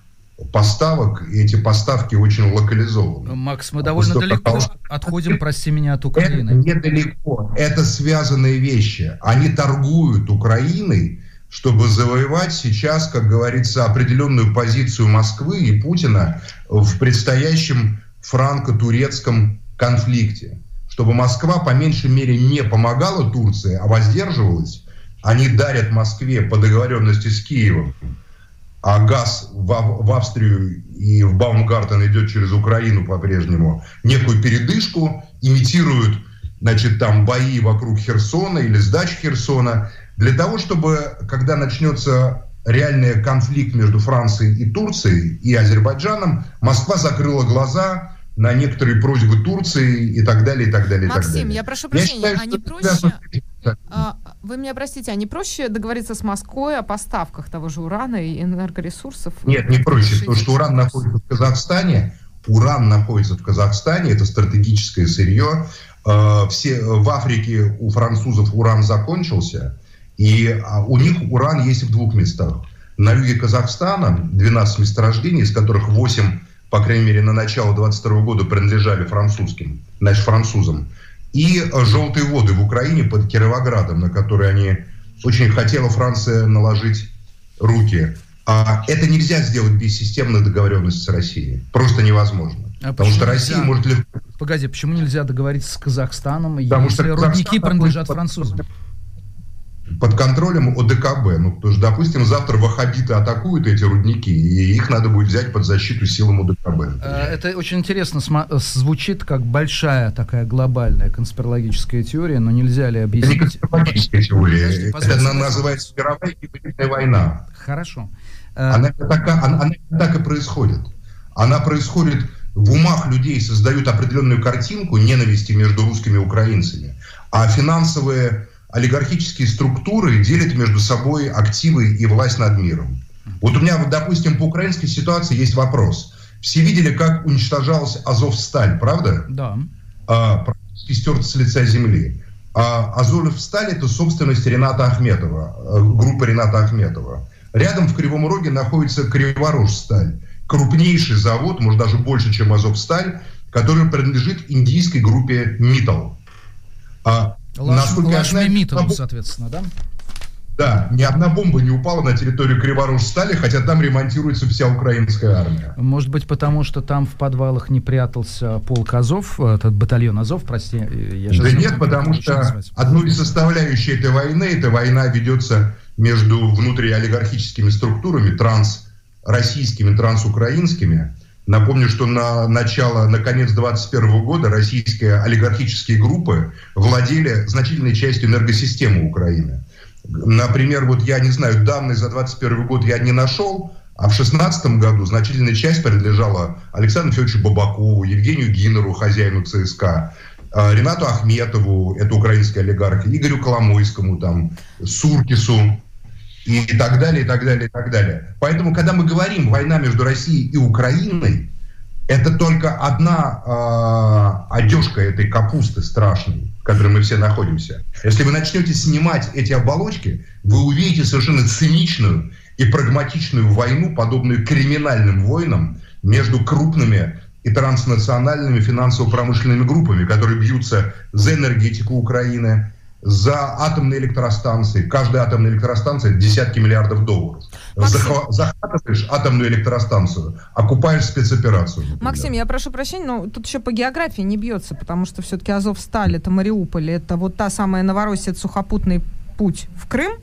поставок, и эти поставки очень локализованы. Макс, мы довольно Просто далеко потому, отходим, прости меня, от Украины. Это недалеко, это связанные вещи. Они торгуют Украиной, чтобы завоевать сейчас, как говорится, определенную позицию Москвы и Путина в предстоящем франко-турецком конфликте. Чтобы Москва по меньшей мере не помогала Турции, а воздерживалась. Они дарят Москве по договоренности с Киевом. А газ в, в Австрию и в Баумгартен идет через Украину по-прежнему, некую передышку, имитируют значит, там бои вокруг Херсона или сдача Херсона, для того, чтобы, когда начнется реальный конфликт между Францией и Турцией и Азербайджаном, Москва закрыла глаза на некоторые просьбы Турции и так далее, и так далее, Максим, и так далее. я прошу прощения, я считаю, а не проще... А, вы меня простите, а не проще договориться с Москвой о поставках того же урана и энергоресурсов? Нет, не проще, потому что уран находится в Казахстане, уран находится в Казахстане, это стратегическое сырье. А, все, в Африке у французов уран закончился, и а, у них уран есть в двух местах. На юге Казахстана 12 месторождений, из которых 8 по крайней мере, на начало 22 года принадлежали французским, значит, французам. И желтые воды в Украине под Кировоградом, на которые они очень хотела Франция наложить руки. А это нельзя сделать без системной договоренности с Россией. Просто невозможно. А потому что Россия нельзя? может легко... Погоди, почему нельзя договориться с Казахстаном, потому если что рудники принадлежат французам? Под контролем ОДКБ. Ну, потому что, допустим, завтра ваххабиты атакуют эти рудники, и их надо будет взять под защиту силам ОДКБ. Э, это очень интересно звучит как большая такая глобальная конспирологическая теория, но нельзя ли объяснить... Это не конспирологическая теория, Подожди, это называется мировая гибридная война. Хорошо. Она, так, она, она так и происходит. Она происходит в умах людей, создают определенную картинку ненависти между русскими и украинцами, а финансовые олигархические структуры делят между собой активы и власть над миром. Вот у меня, допустим, по украинской ситуации есть вопрос. Все видели, как уничтожалась Азовсталь, правда? Да. А, практически стерт с лица земли. А Азовсталь – это собственность Рената Ахметова, э, группа Рената Ахметова. Рядом в Кривом Роге находится Криворожсталь, крупнейший завод, может даже больше, чем Азовсталь, который принадлежит индийской группе Митал. А Насколько я знаю, соответственно, да? Да, ни одна бомба не упала на территорию Криворож-Стали, хотя там ремонтируется вся украинская армия. Может быть, потому что там в подвалах не прятался полк Азов, этот батальон Азов, прости. Я да нет, потому что одной из составляющих этой войны, эта война ведется между внутриолигархическими структурами, трансроссийскими, трансукраинскими, Напомню, что на начало, на конец 2021 года российские олигархические группы владели значительной частью энергосистемы Украины. Например, вот я не знаю, данные за 2021 год я не нашел, а в 2016 году значительная часть принадлежала Александру Федоровичу Бабакову, Евгению Гинеру, хозяину ЦСКА, а, Ренату Ахметову, это украинский олигарх, Игорю Коломойскому, там, Суркису, и так далее, и так далее, и так далее. Поэтому, когда мы говорим война между Россией и Украиной, это только одна э, одежка этой капусты страшной, в которой мы все находимся. Если вы начнете снимать эти оболочки, вы увидите совершенно циничную и прагматичную войну, подобную криминальным войнам между крупными и транснациональными финансово-промышленными группами, которые бьются за энергетику Украины, за атомные электростанции. Каждая атомная электростанция десятки миллиардов долларов. Максим... Захватываешь атомную электростанцию, окупаешь спецоперацию. Например. Максим, я прошу прощения, но тут еще по географии не бьется, потому что все-таки Азовсталь, это Мариуполь, это вот та самая Новороссия, сухопутный путь в Крым,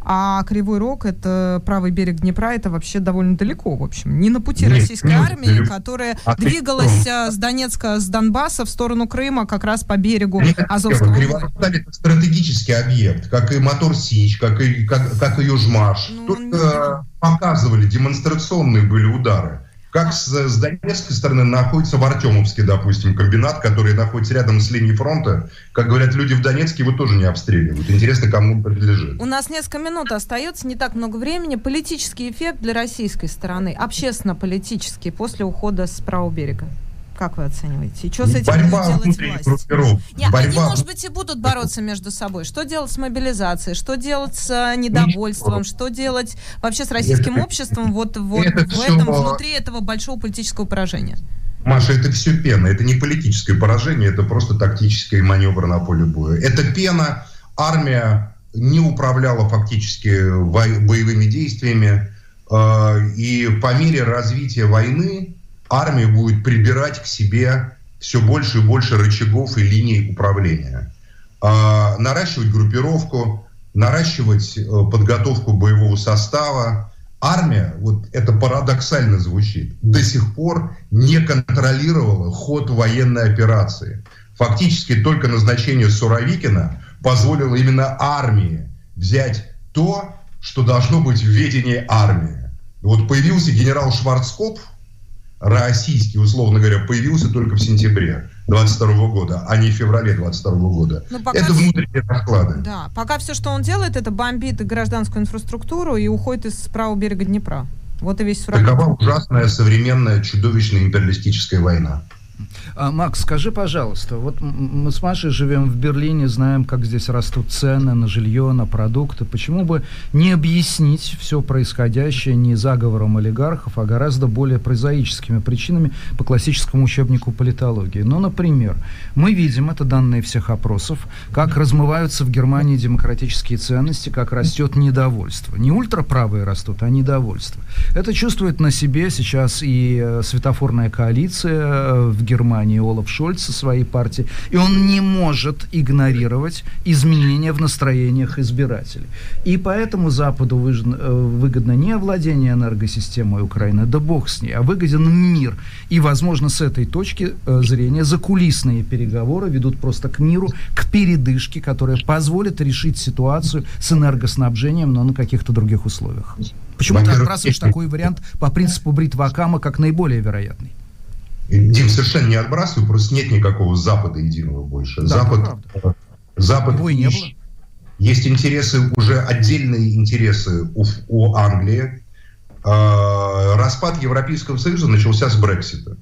а Кривой Рог, это правый берег Днепра, это вообще довольно далеко, в общем. Не на пути Нет, российской нет, армии, нет. которая а двигалась ты... А, с Донецка, с Донбасса в сторону Крыма, как раз по берегу Нет, Азовского моря. это стратегический объект, как и Мотор Сич, как и, как, как и Южмаш. Ну, Только не... показывали, демонстрационные были удары. Как с, с донецкой стороны находится в Артемовске, допустим, комбинат, который находится рядом с линией фронта. Как говорят люди в Донецке, его тоже не обстреливают. Интересно, кому принадлежит. У нас несколько минут остается, не так много времени. Политический эффект для российской стороны, общественно-политический, после ухода с правого берега. Как вы оцениваете? И что с этим Борьба будет делать власть? Нет, Борьба... они, может быть, и будут бороться между собой. Что делать с мобилизацией? Что делать с э, недовольством? Что делать вообще с российским это, обществом вот, вот это в все... этом, внутри этого большого политического поражения? Маша, это все пена. Это не политическое поражение, это просто тактический маневр на поле боя. Это пена. Армия не управляла фактически боевыми действиями. Э, и по мере развития войны армия будет прибирать к себе все больше и больше рычагов и линий управления. А, наращивать группировку, наращивать э, подготовку боевого состава. Армия, вот это парадоксально звучит, до сих пор не контролировала ход военной операции. Фактически только назначение Суровикина позволило именно армии взять то, что должно быть в ведении армии. Вот появился генерал Шварцкоп, российский, условно говоря, появился только в сентябре 22 года, а не в феврале 22 года. Ну, пока это внутренние расклады. Да, пока все, что он делает, это бомбит гражданскую инфраструктуру и уходит из правого берега Днепра. Вот и весь Такова ужасная современная чудовищная империалистическая война. А, Макс, скажи, пожалуйста, вот мы с Машей живем в Берлине, знаем, как здесь растут цены на жилье, на продукты. Почему бы не объяснить все происходящее не заговором олигархов, а гораздо более прозаическими причинами по классическому учебнику политологии? Ну, например, мы видим, это данные всех опросов, как размываются в Германии демократические ценности, как растет недовольство. Не ультраправые растут, а недовольство. Это чувствует на себе сейчас и э, светофорная коалиция э, в Германии Олаф Шольц со своей партией, и он не может игнорировать изменения в настроениях избирателей. И поэтому Западу э, выгодно не овладение энергосистемой Украины, да бог с ней, а выгоден мир. И, возможно, с этой точки э, зрения закулисные переговоры ведут просто к миру, к передышке, которая позволит решить ситуацию с энергоснабжением, но на каких-то других условиях. Почему ты отбрасываешь такой вариант по принципу Бритва Акама как наиболее вероятный? Дим, совершенно не отбрасываю, просто нет никакого Запада единого больше. Да, Запад, э, Запад Его и не было. Есть интересы, уже отдельные интересы у, у Англии. Э, распад Европейского Союза начался с Брексита.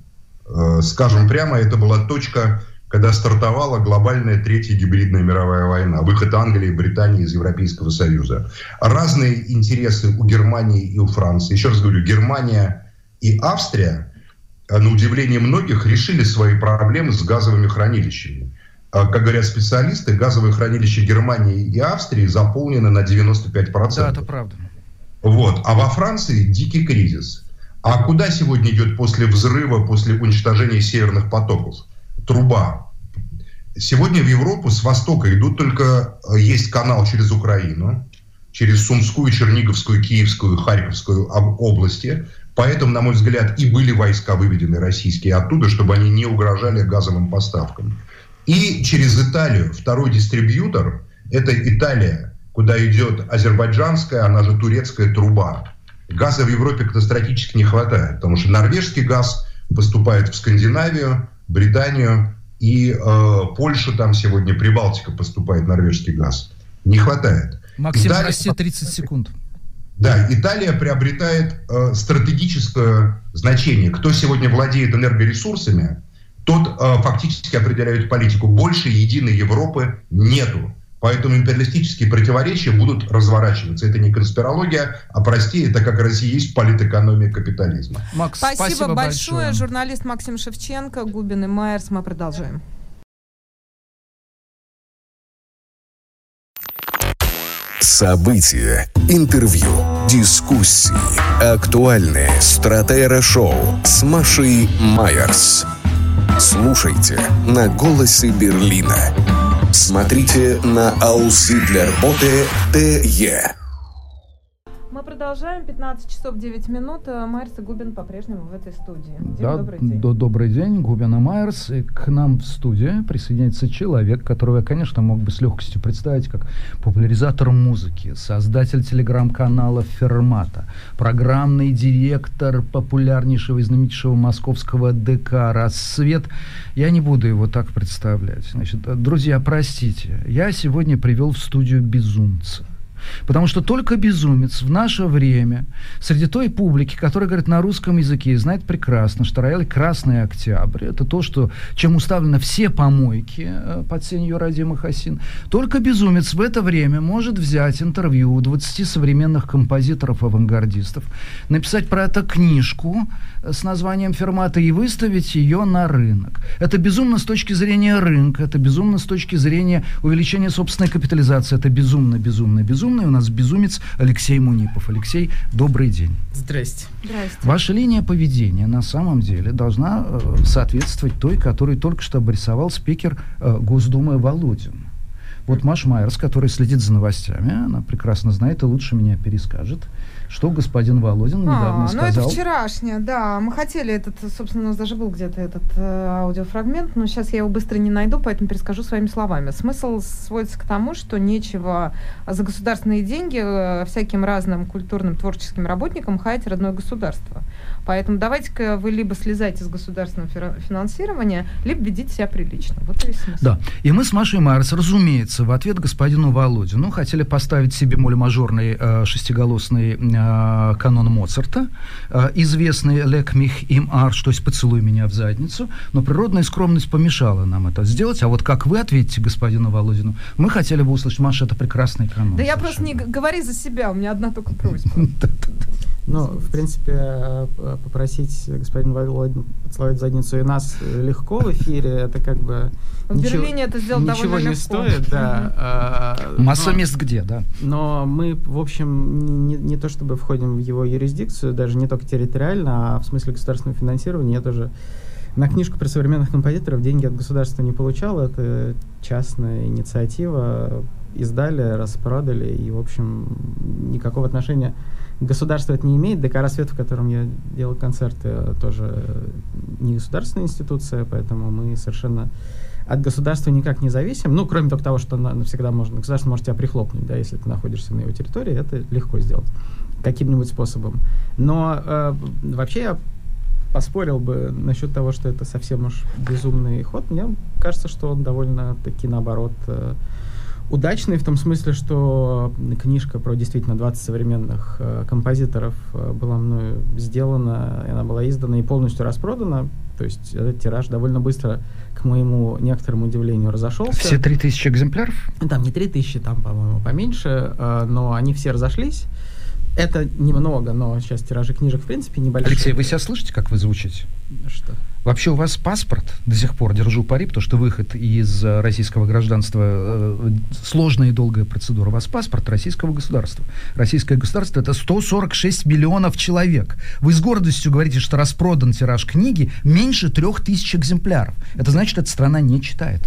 Э, скажем прямо, это была точка, когда стартовала глобальная третья гибридная мировая война, выход Англии и Британии из Европейского Союза. Разные интересы у Германии и у Франции. Еще раз говорю, Германия и Австрия – на удивление многих, решили свои проблемы с газовыми хранилищами. А, как говорят специалисты, газовые хранилища Германии и Австрии заполнены на 95%. Да, это правда. Вот. А во Франции дикий кризис. А куда сегодня идет после взрыва, после уничтожения северных потоков? Труба. Сегодня в Европу с востока идут только... Э, есть канал через Украину, через Сумскую, Черниговскую, Киевскую, Харьковскую области, Поэтому, на мой взгляд, и были войска выведены российские оттуда, чтобы они не угрожали газовым поставкам. И через Италию второй дистрибьютор – это Италия, куда идет азербайджанская, она же турецкая труба. Газа в Европе катастрофически не хватает, потому что норвежский газ поступает в Скандинавию, Британию и э, Польшу, там сегодня Прибалтика поступает норвежский газ. Не хватает. Максим, Италия... прости, 30 секунд. Да, Италия приобретает э, стратегическое значение. Кто сегодня владеет энергоресурсами, тот э, фактически определяет политику. Больше единой Европы нету. Поэтому империалистические противоречия будут разворачиваться. Это не конспирология, а простее, это как раз и есть политэкономия капитализма. Макс, спасибо, спасибо большое. большое. Журналист Максим Шевченко, Губин и Майерс. Мы продолжаем. События, интервью, дискуссии, актуальные стратера-шоу с Машей Майерс. Слушайте на «Голосе Берлина». Смотрите на Ауслидлерботе ТЕ. Продолжаем. 15 часов 9 минут. Э, Майерс и Губин по-прежнему в этой студии. Дим, да, добрый день. До, добрый день. Губин и Майерс. И к нам в студии присоединяется человек, которого я, конечно, мог бы с легкостью представить как популяризатор музыки, создатель телеграм-канала «Фермата», программный директор популярнейшего и знаменитейшего московского ДК «Рассвет». Я не буду его так представлять. Значит, друзья, простите, я сегодня привел в студию безумца. Потому что только безумец в наше время среди той публики, которая говорит на русском языке, знает прекрасно, что рояль «Красный Октябрь» — это то, что, чем уставлены все помойки э, под сенью Радима Хасин. Только безумец в это время может взять интервью у 20 современных композиторов-авангардистов, написать про это книжку с названием «Фермата» и выставить ее на рынок. Это безумно с точки зрения рынка, это безумно с точки зрения увеличения собственной капитализации, это безумно, безумно, безумно приемной у нас безумец Алексей Мунипов. Алексей, добрый день. Здрасте. Здрасте. Ваша линия поведения на самом деле должна э, соответствовать той, которую только что обрисовал спикер э, Госдумы Володин. Вот Маша Майерс, которая следит за новостями, она прекрасно знает и лучше меня перескажет, что господин Володин недавно а, сказал. Ну, это вчерашнее, да. Мы хотели этот, собственно, у нас даже был где-то этот э, аудиофрагмент, но сейчас я его быстро не найду, поэтому перескажу своими словами. Смысл сводится к тому, что нечего за государственные деньги э, всяким разным культурным, творческим работникам хаять родное государство. Поэтому давайте-ка вы либо слезайте с государственного финансирования, либо ведите себя прилично. Вот и весь смысл. Да. И мы с Машей Марс, разумеется, в ответ господину Володину хотели поставить себе молемажорный э, шестиголосный э, канон Моцарта, э, известный «Лек мих им арш», то есть «Поцелуй меня в задницу», но природная скромность помешала нам это сделать. А вот как вы ответите господину Володину, мы хотели бы услышать, Маша, это прекрасный канон. Да я просто не говори за себя, у меня одна только просьба. Ну, в принципе, э, попросить господина Володина поцеловать задницу и нас легко в эфире, это как бы... В ничего, Берлине это сделать ничего не легко. стоит, да. Угу. Масса но, мест где, да. Но мы, в общем, не, не то чтобы входим в его юрисдикцию, даже не только территориально, а в смысле государственного финансирования. Я тоже на книжку про современных композиторов деньги от государства не получал. Это частная инициатива. Издали, распродали, и, в общем, никакого отношения Государство это не имеет. ДК «Рассвет», в котором я делал концерты, тоже не государственная институция, поэтому мы совершенно от государства никак не зависим. Ну, кроме только того, что навсегда можно, государство может тебя прихлопнуть, да, если ты находишься на его территории, это легко сделать каким-нибудь способом. Но э, вообще я поспорил бы насчет того, что это совсем уж безумный ход. Мне кажется, что он довольно-таки наоборот э, удачный в том смысле, что книжка про действительно 20 современных э, композиторов э, была мною сделана, и она была издана и полностью распродана. То есть этот тираж довольно быстро, к моему некоторому удивлению, разошелся. Все 3000 экземпляров? Там не 3000, там, по-моему, поменьше, э, но они все разошлись. Это немного, но сейчас тиражи книжек, в принципе, небольшие. Алексей, вы себя слышите, как вы звучите? Что? Вообще у вас паспорт до сих пор, держу пари, потому что выход из э, российского гражданства э, сложная и долгая процедура. У вас паспорт российского государства. Российское государство это 146 миллионов человек. Вы с гордостью говорите, что распродан тираж книги меньше трех тысяч экземпляров. Это значит, эта страна не читает.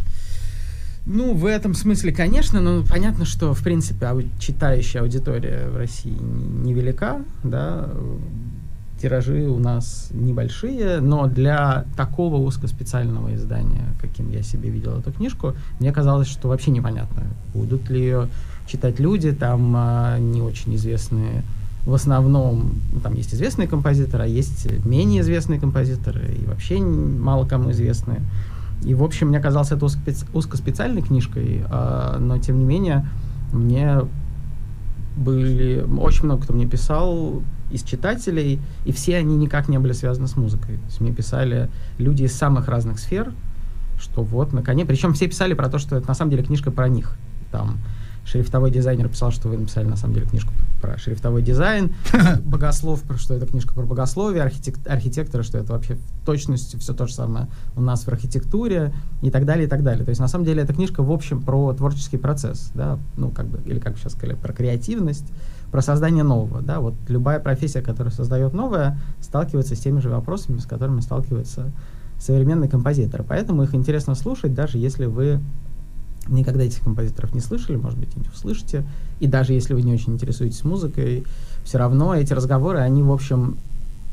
Ну, в этом смысле, конечно, но понятно, что, в принципе, ау- читающая аудитория в России невелика, да, тиражи у нас небольшие, но для такого узкоспециального издания, каким я себе видел эту книжку, мне казалось, что вообще непонятно, будут ли ее читать люди, там а, не очень известные в основном, там есть известные композиторы, а есть менее известные композиторы и вообще мало кому известные. И, в общем, мне казалось это узкоспециальной книжкой, э, но, тем не менее, мне были... Очень много кто мне писал из читателей, и все они никак не были связаны с музыкой. То есть мне писали люди из самых разных сфер, что вот, наконец... Причем все писали про то, что это на самом деле книжка про них. Там шрифтовой дизайнер писал, что вы написали на самом деле книжку про шрифтовой дизайн, богослов, что это книжка про богословие, архитек- архитекторы, что это вообще в точности все то же самое у нас в архитектуре и так далее, и так далее. То есть на самом деле эта книжка в общем про творческий процесс, да, ну как бы, или как сейчас сказали, про креативность, про создание нового, да, вот любая профессия, которая создает новое, сталкивается с теми же вопросами, с которыми сталкивается современный композитор. Поэтому их интересно слушать, даже если вы никогда этих композиторов не слышали, может быть, и не услышите. И даже если вы не очень интересуетесь музыкой, все равно эти разговоры, они, в общем,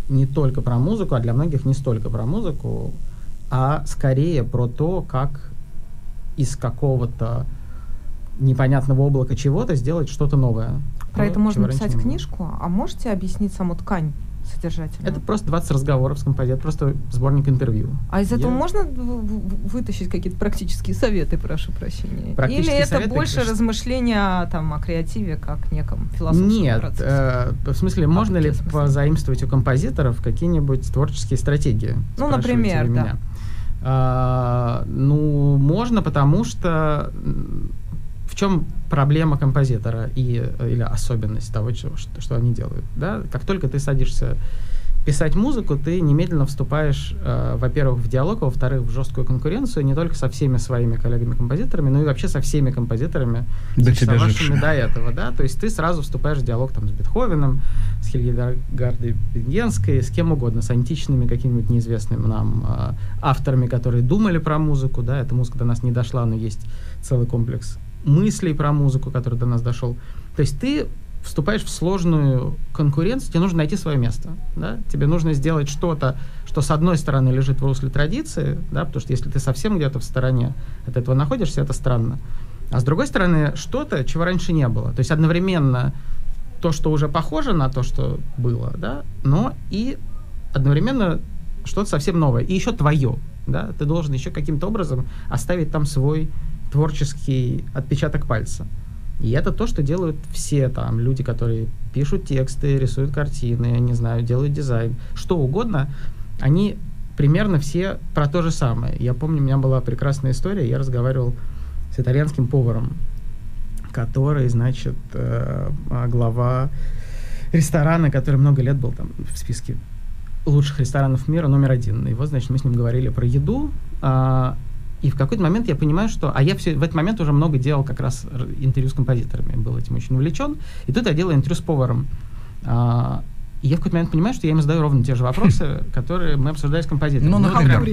не только про музыку, а для многих не столько про музыку, а скорее про то, как из какого-то непонятного облака чего-то сделать что-то новое. Про ну, это можно написать книжку, а можете объяснить саму ткань содержательно? Это просто 20 разговоров с композитором, просто сборник интервью. А из этого Я... можно вытащить какие-то практические советы, прошу прощения? Или это советы, больше конечно. размышления там, о креативе, как неком философском Нет, процессе? Э, в смысле, а можно ли смысле? позаимствовать у композиторов какие-нибудь творческие стратегии? Ну, например, да. А, ну, можно, потому что в чем проблема композитора и, или особенность того, что, что, они делают. Да? Как только ты садишься писать музыку, ты немедленно вступаешь, э, во-первых, в диалог, а во-вторых, в жесткую конкуренцию не только со всеми своими коллегами-композиторами, но и вообще со всеми композиторами, тебя жившими. до этого. Да? То есть ты сразу вступаешь в диалог там, с Бетховеном, с Хильдегардой Бенгенской, с кем угодно, с античными какими-нибудь неизвестными нам э, авторами, которые думали про музыку. Да? Эта музыка до нас не дошла, но есть целый комплекс мыслей про музыку, который до нас дошел. То есть ты вступаешь в сложную конкуренцию, тебе нужно найти свое место, да? Тебе нужно сделать что-то, что с одной стороны лежит в русле традиции, да, потому что если ты совсем где-то в стороне от этого находишься, это странно. А с другой стороны, что-то, чего раньше не было. То есть одновременно то, что уже похоже на то, что было, да, но и одновременно что-то совсем новое. И еще твое, да, ты должен еще каким-то образом оставить там свой творческий отпечаток пальца. И это то, что делают все там люди, которые пишут тексты, рисуют картины, не знаю, делают дизайн, что угодно, они примерно все про то же самое. Я помню, у меня была прекрасная история, я разговаривал с итальянским поваром, который, значит, э, глава ресторана, который много лет был там в списке лучших ресторанов мира, номер один. И вот, значит, мы с ним говорили про еду, э, и в какой-то момент я понимаю, что... А я все, в этот момент уже много делал как раз интервью с композиторами, был этим очень увлечен. И тут я делал интервью с поваром. И я в какой-то момент понимаю, что я им задаю ровно те же вопросы, которые мы обсуждали с композитором. Ну, ну например.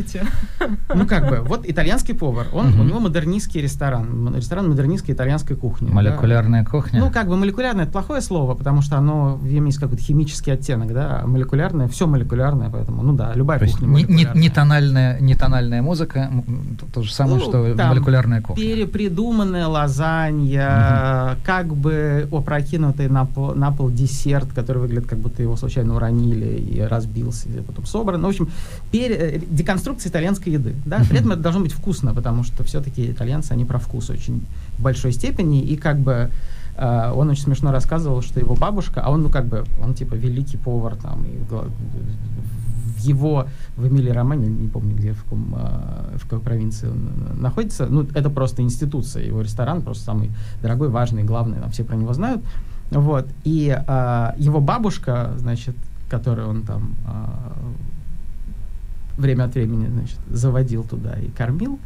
Ну, как бы, вот итальянский повар, он, у него модернистский ресторан, ресторан модернистской итальянской кухни. Молекулярная кухня. Ну, как бы молекулярное это плохое слово, потому что оно в нем есть какой-то химический оттенок, да, а молекулярное, все молекулярное, поэтому, ну да, любая То есть кухня молекулярная. не тональная, не тональная музыка, то, же самое, Ну, что молекулярная кухня. Перепридуманная лазанья, как бы опрокинутый на на пол десерт, который выглядит, как будто его случайно уронили и разбился, и потом собран. Ну, в общем, пере- э, деконструкция итальянской еды. Да? При этом это должно быть вкусно, потому что все-таки итальянцы, они про вкус очень в большой степени, и как бы э, он очень смешно рассказывал, что его бабушка, а он, ну, как бы, он, типа, великий повар, там, и его, в Эмилии Романе, не помню, где, в, каком, э, в какой провинции он э, находится, ну, это просто институция, его ресторан просто самый дорогой, важный, главный, там все про него знают, вот, и э, его бабушка, значит, которую он там э, время от времени, значит, заводил туда и кормил,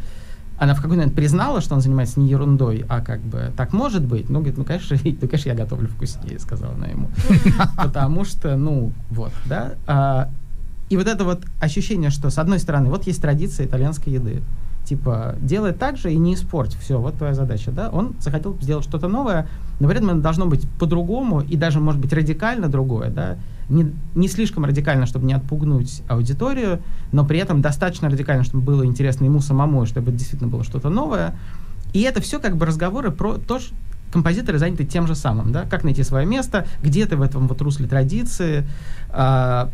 она в какой-то момент признала, что он занимается не ерундой, а как бы так может быть. Ну, говорит, ну, конечно, ну, конечно, я готовлю вкуснее, сказала она ему. Потому что, ну, вот, да. А, И вот это вот ощущение, что, с одной стороны, вот есть традиция итальянской еды. Типа, делай так же и не испорть. Все, вот твоя задача, да. Он захотел сделать что-то новое, но при этом это должно быть по-другому и даже, может быть, радикально другое, да. Не, не слишком радикально, чтобы не отпугнуть аудиторию, но при этом достаточно радикально, чтобы было интересно ему самому, чтобы действительно было что-то новое. И это все как бы разговоры про то, что композиторы заняты тем же самым, да, как найти свое место, где ты в этом вот русле традиции, а,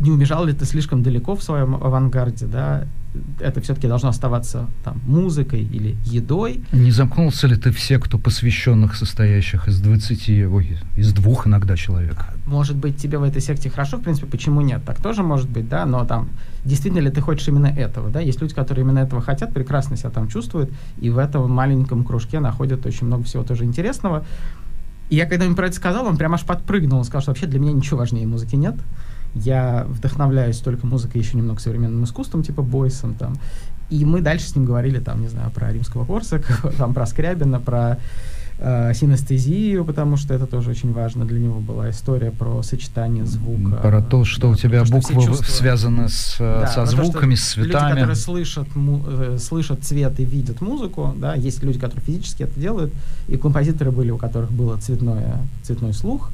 не убежал ли ты слишком далеко в своем авангарде, да, это все-таки должно оставаться там музыкой или едой. Не замкнулся ли ты в секту посвященных, состоящих из 20, ой, из двух иногда человек? Может быть, тебе в этой секте хорошо, в принципе, почему нет? Так тоже может быть, да, но там действительно ли ты хочешь именно этого, да? Есть люди, которые именно этого хотят, прекрасно себя там чувствуют, и в этом маленьком кружке находят очень много всего тоже интересного. И я когда им про это сказал, он прям аж подпрыгнул, он сказал, что вообще для меня ничего важнее музыки нет. Я вдохновляюсь только музыкой, еще немного современным искусством, типа Бойсом там. И мы дальше с ним говорили, там, не знаю, про римского Корсака, там, про Скрябина, про э, синестезию, потому что это тоже очень важно для него была история про сочетание звука. Про то, что да, у тебя то, буквы чувства- связаны с, э, Да, со про то, звуками, с Люди, цветами. которые слышат, му- э, слышат цвет и видят музыку, да, есть люди, которые физически это делают, и композиторы были, у которых было цветное, цветной слух.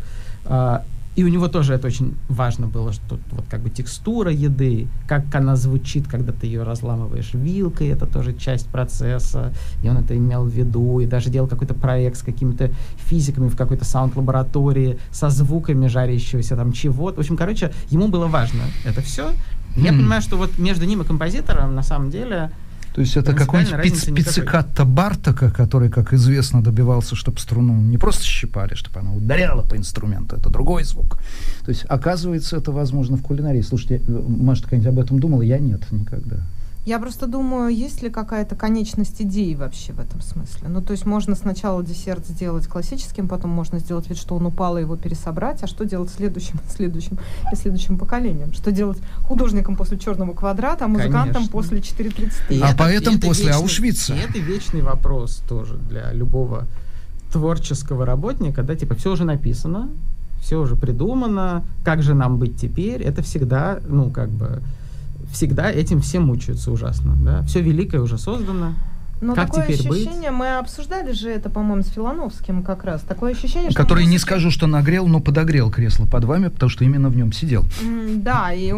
А, и у него тоже это очень важно было, что вот как бы текстура еды, как она звучит, когда ты ее разламываешь вилкой, это тоже часть процесса, и он это имел в виду, и даже делал какой-то проект с какими-то физиками в какой-то саунд-лаборатории, со звуками жарящегося там чего-то. В общем, короче, ему было важно это все. Я Мгм. понимаю, что вот между ним и композитором на самом деле То есть это какой-нибудь пиц- пиццикатто Бартака, который, как известно, добивался, чтобы струну не просто щипали, чтобы она ударяла по инструменту, это другой звук. То есть, оказывается, это возможно в кулинарии. Слушайте, э, Маша, ты когда-нибудь об этом думала? Я нет, никогда. Я просто думаю, есть ли какая-то конечность идеи вообще в этом смысле. Ну, то есть можно сначала десерт сделать классическим, потом можно сделать вид, что он упал, и его пересобрать, а что делать следующим, следующим и следующим поколением? Что делать художником после черного квадрата, а музыкантом Конечно. после 4.30? И А это- поэтом и это после вечный- Аушвица. И это вечный вопрос тоже для любого творческого работника, да, типа все уже написано, все уже придумано, как же нам быть теперь? Это всегда, ну, как бы, всегда этим все мучаются ужасно, да. Все великое уже создано. Но Как такое теперь быть? ощущение, мы обсуждали же это, по-моему, с Филановским как раз. Такое ощущение, что Который не скажу, что нагрел, но подогрел кресло под вами, потому что именно в нем сидел. М, Да, и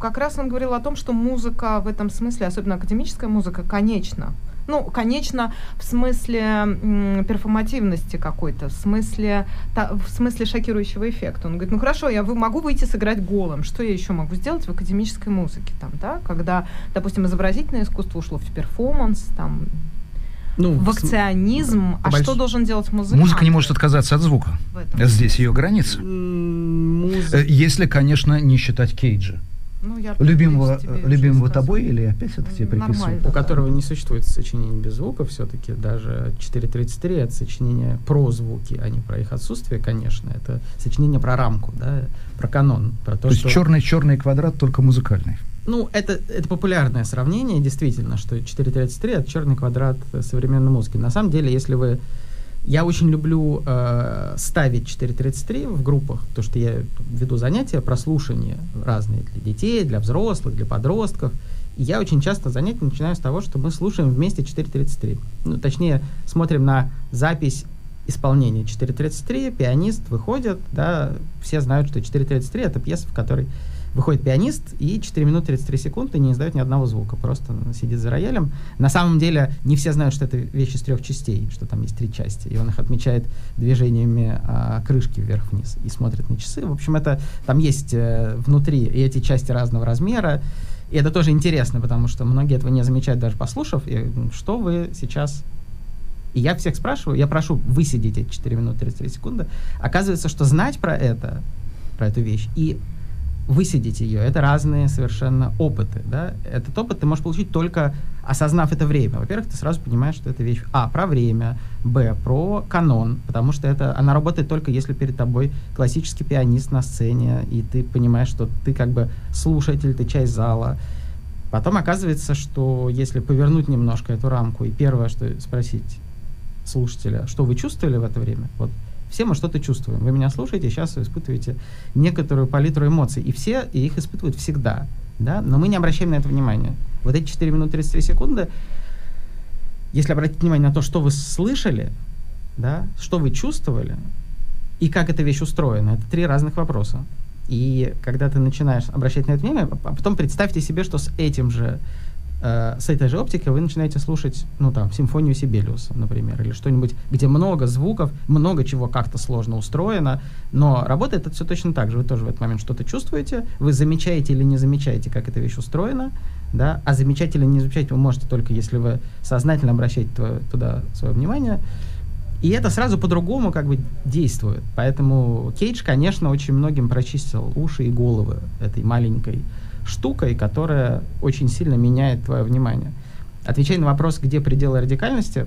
как раз он говорил о том, что музыка в этом смысле, особенно академическая музыка, конечна. Ну, конечно, в смысле м, перформативности какой-то, в смысле, та- в смысле шокирующего эффекта. Он говорит, ну хорошо, я вы- могу выйти сыграть голым, что я еще могу сделать в академической музыке, там, да, когда, допустим, изобразительное искусство ушло в перформанс, там, Ну, в акционизм, а больш- что должен делать музыкант? Музыка не может отказаться от звука. Здесь ее граница. Музыка. Э, Если, конечно, не считать Кейджа. Ну, я Любимого, тебе уже любимого тобой или опять это тебе Нормально. приписывают? у которого не существует сочинений без звука все-таки, даже 4.33 это сочинение про звуки, а не про их отсутствие, конечно. Это сочинение про рамку, да, про канон, про то, То есть что... черный черный квадрат только музыкальный. Ну, это, это популярное сравнение, действительно, что 4.33 это черный квадрат э, современной музыки. На самом деле, если вы... Я очень люблю э, ставить 4.33 в группах, потому что я веду занятия, прослушания разные для детей, для взрослых, для подростков. И я очень часто занятия начинаю с того, что мы слушаем вместе 4.33. Ну, точнее, смотрим на запись исполнения 4.33, пианист выходит, да, все знают, что 4.33 это пьеса, в которой выходит пианист и 4 минуты 33 секунды не издает ни одного звука, просто сидит за роялем. На самом деле не все знают, что это вещь из трех частей, что там есть три части, и он их отмечает движениями а, крышки вверх-вниз и смотрит на часы. В общем, это там есть э, внутри и эти части разного размера, и это тоже интересно, потому что многие этого не замечают, даже послушав, и, что вы сейчас и я всех спрашиваю, я прошу высидеть эти 4 минуты 33 секунды. Оказывается, что знать про это, про эту вещь, и высидеть ее, это разные совершенно опыты. Да? Этот опыт ты можешь получить только осознав это время. Во-первых, ты сразу понимаешь, что это вещь А, про время, Б, про канон, потому что это, она работает только если перед тобой классический пианист на сцене, и ты понимаешь, что ты как бы слушатель, ты часть зала. Потом оказывается, что если повернуть немножко эту рамку, и первое, что спросить слушателя, что вы чувствовали в это время, вот все мы что-то чувствуем. Вы меня слушаете, сейчас вы испытываете некоторую палитру эмоций. И все и их испытывают всегда. Да? Но мы не обращаем на это внимания. Вот эти 4 минуты 33 секунды, если обратить внимание на то, что вы слышали, да, что вы чувствовали, и как эта вещь устроена, это три разных вопроса. И когда ты начинаешь обращать на это внимание, а потом представьте себе, что с этим же э, с этой же оптикой вы начинаете слушать, ну там, симфонию Сибелиуса, например, или что-нибудь, где много звуков, много чего как-то сложно устроено, но работает это все точно так же. Вы тоже в этот момент что-то чувствуете, вы замечаете или не замечаете, как эта вещь устроена, да, а замечать или не замечать вы можете только, если вы сознательно обращаете туда свое внимание. И это сразу по-другому как бы действует. Поэтому Кейдж, конечно, очень многим прочистил уши и головы этой маленькой штукой, которая очень сильно меняет твое внимание. Отвечая на вопрос, где пределы радикальности,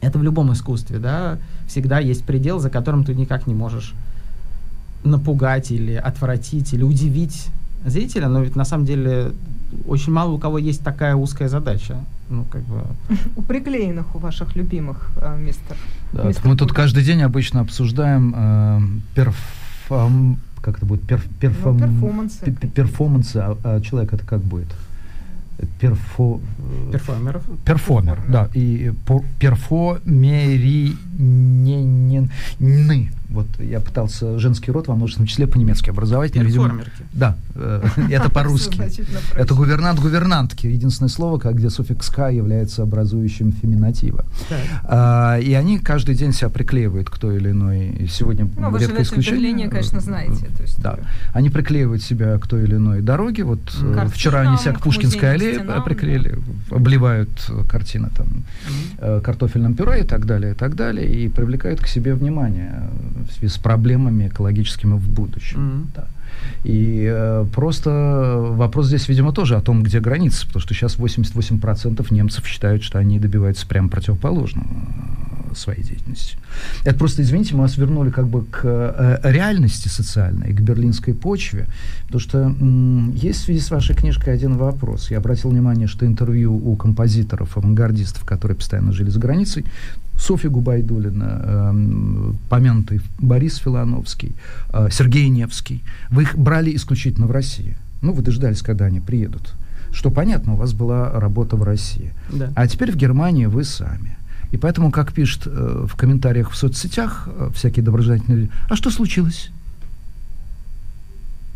это в любом искусстве, да, всегда есть предел, за которым ты никак не можешь напугать или отвратить, или удивить зрителя, но ведь на самом деле очень мало у кого есть такая узкая задача. Ну, как бы... У приклеенных у ваших любимых э, мистер. Да, мистер мы тут каждый день обычно обсуждаем э, перфом- как это будет? Перф- перфом- Ну, перформансы пе- пе- перформансы, а, а человек это как будет? Перфо... э, Перформеров. Перформер, да. И по- перформеринны. Вот я пытался женский род во множественном числе по-немецки образовать. видимо, Перформерки. Да, э, это по-русски. Это гувернант гувернантки. Единственное слово, как где суффикс «к» является образующим феминатива. А, и они каждый день себя приклеивают к той или иной. Сегодня Ну, вы редкое живете в исключение. Берлине, конечно, знаете Да. Они приклеивают себя к той или иной дороге. Вот э, вчера они себя к Пушкинской аллее приклеили, обливают э, картины там картофельным пюре и так далее, и так далее, и привлекают к себе внимание в связи с проблемами экологическими в будущем. Мгм. Да. И э, просто вопрос здесь, видимо, тоже о том, где границы, потому что сейчас 88% немцев считают, что они добиваются прямо противоположного э, своей деятельности. Это просто, извините, мы вас вернули как бы к э, реальности социальной, к берлинской почве, потому что м, есть в связи с вашей книжкой один вопрос. Я обратил внимание, что интервью у композиторов, авангардистов, которые постоянно жили за границей, Софья Губайдулина, эм, помянутый Борис Филановский, э, Сергей Невский, вы их брали исключительно в России. Ну, вы дождались, когда они приедут. что понятно, у вас была работа в России. Да. А теперь в Германии вы сами. И поэтому, как пишут э, в комментариях в соцсетях э, всякие доброжелательные люди, а что случилось?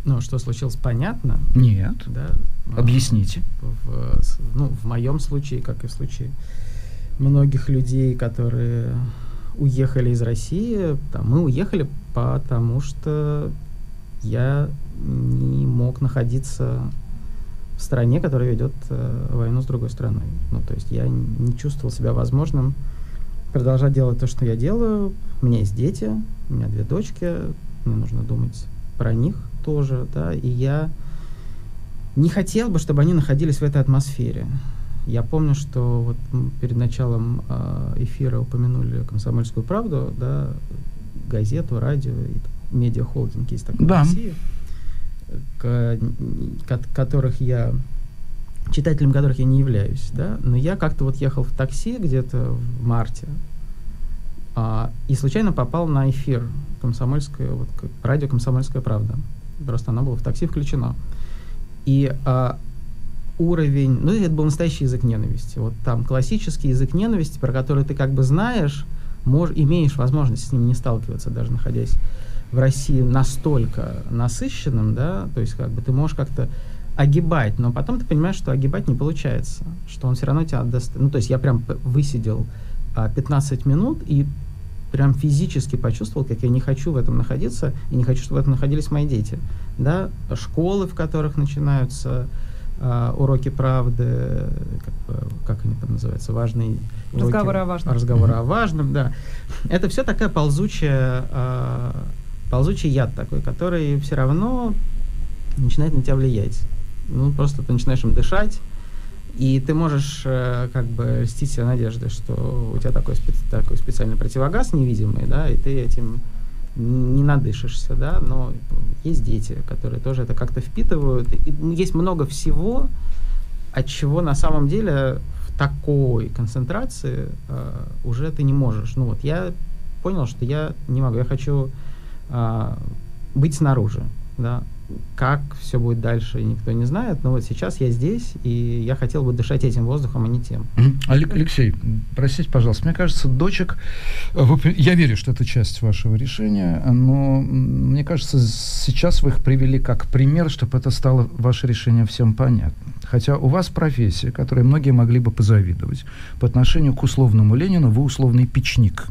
Ну, что случилось, понятно. Нет. Да. Объясните. В, с- ну, в моем случае, как и в случае многих людей, которые уехали из России, там, мы уехали потому, что я не мог находиться в стране, которая ведет э, войну с другой страной. Ну, то есть я не чувствовал себя возможным продолжать делать то, что я делаю. У меня есть дети, у меня две дочки, мне нужно думать про них тоже, да, и я не хотел бы, чтобы они находились в этой атмосфере. Я помню, что вот перед началом э, эфира упомянули «Комсомольскую правду», да, газету, радио, и медиахолдинг есть такой Да. в России, к- ко- которых я читателем которых я не являюсь, да, но я как-то вот ехал в такси где-то в марте, а, и случайно попал на эфир комсомольское, вот, к- радио «Комсомольская правда». Просто оно было в такси включено. И а, уровень, ну, это был настоящий язык ненависти. Вот там классический язык ненависти, про который ты как бы знаешь, мож, имеешь возможность с ним не сталкиваться, даже находясь в России настолько насыщенным, да, то есть как бы ты можешь как-то огибать, но потом ты понимаешь, что огибать не получается, что он все равно тебя отдаст. Ну, то есть я прям высидел а, 15 минут и прям физически почувствовал, как я не хочу в этом находиться, и не хочу, чтобы в этом находились мои дети. Да? Школы, в которых начинаются а, уроки правды, как, как они там называются, важные уроки- Разговоры о важном. Разговоры о важном, да. Это все такая ползучая, а, ползучий яд такой, который все равно начинает на тебя влиять. Ну, просто ты начинаешь им дышать, и ты можешь э, как бы льстить себе надеждой, что у тебя такой, спе- такой специальный противогаз невидимый, да, и ты этим не надышишься, да, но есть дети, которые тоже это как-то впитывают. И есть много всего, от чего на самом деле в такой концентрации э, уже ты не можешь. Ну вот я понял, что я не могу, я хочу а, быть снаружи, да. Как все будет дальше, никто не знает, но вот сейчас я здесь, и я хотел бы дышать этим воздухом, а не тем. Алексей, простите, пожалуйста, мне кажется, дочек, э, я верю, что это часть вашего решения, но мне кажется, сейчас вы их привели как пример, чтобы это стало ваше решение всем понятно. Хотя у вас профессия, которой многие могли бы позавидовать. По отношению к условному Ленину вы условный печник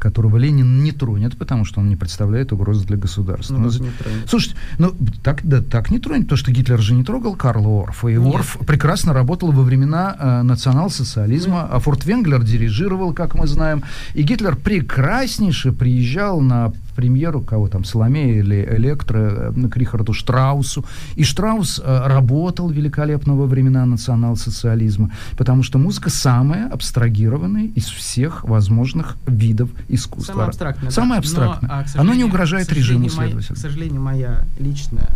которого Ленин не тронет, потому что он не представляет угрозы для государства. Ну, тронет? Слушайте, ну так, да, так не тронет, потому что Гитлер же не трогал Карла Орфа, и Нет. Орф прекрасно работал во времена э, национал-социализма, а Форт Венглер дирижировал, как мы знаем, и Гитлер прекраснейше приезжал на премьеру кого там, Соломея или Электро, э, к Рихарду Штраусу, и Штраус э, работал великолепно во времена национал-социализма, потому что музыка самая абстрагированная из всех возможных видов искусства. Самое абстрактное. да. Самое Но, а, Оно не угрожает режиму, моя- следовательно. К сожалению, моя личная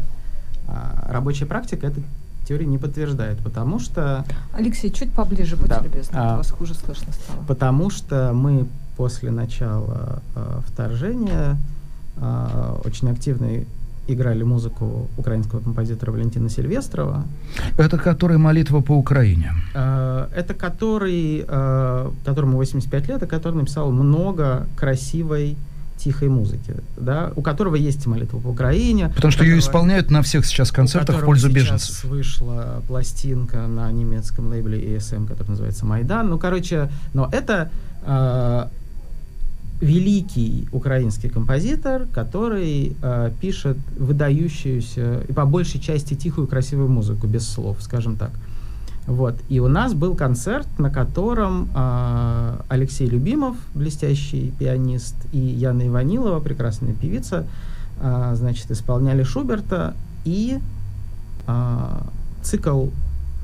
а, рабочая практика эту теорию не подтверждает, потому что Алексей, чуть поближе, будьте Да. любезны, а вас хуже слышно стало. Потому что мы после начала э, вторжения очень активно играли музыку украинского композитора Валентина Сильвестрова. Это который молитва по Украине. Э, это который, э, которому 85 лет, и который написал много красивой тихой музыки, да, у которого есть молитва по Украине. Потому что у ее которого- исполняют на всех сейчас концертах в которого пользу сейчас беженцев. вышла пластинка на немецком лейбле ESM, который называется Майдан. Ну, короче, но это э, великий украинский композитор, который э, пишет выдающуюся и по большей части тихую красивую музыку без слов, скажем так. Вот. И у нас был концерт, на котором э, Алексей Любимов, блестящий пианист, и Яна Иванилова, прекрасная певица, э, значит, исполняли Шуберта и э, цикл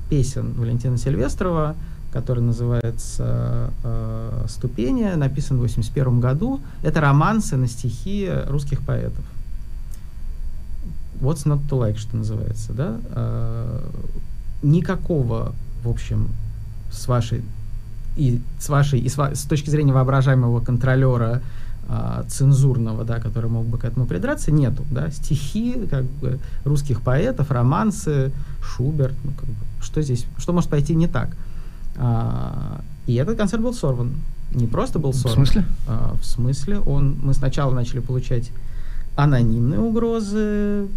песен Валентина Сильвестрова, который называется э, «Ступени», написан в 81 году. Это романсы на стихи русских поэтов. What's not to like, что называется, да? Э, никакого, в общем, с вашей и с вашей и с, с точки зрения воображаемого контролера а, цензурного, да, который мог бы к этому придраться, нету, да, стихи, как бы, русских поэтов, романсы, Шуберт, ну, как бы, что здесь, что может пойти не так? А, и этот концерт был сорван. Не просто был сорван. В смысле? А, в смысле, он, мы сначала начали получать анонимные угрозы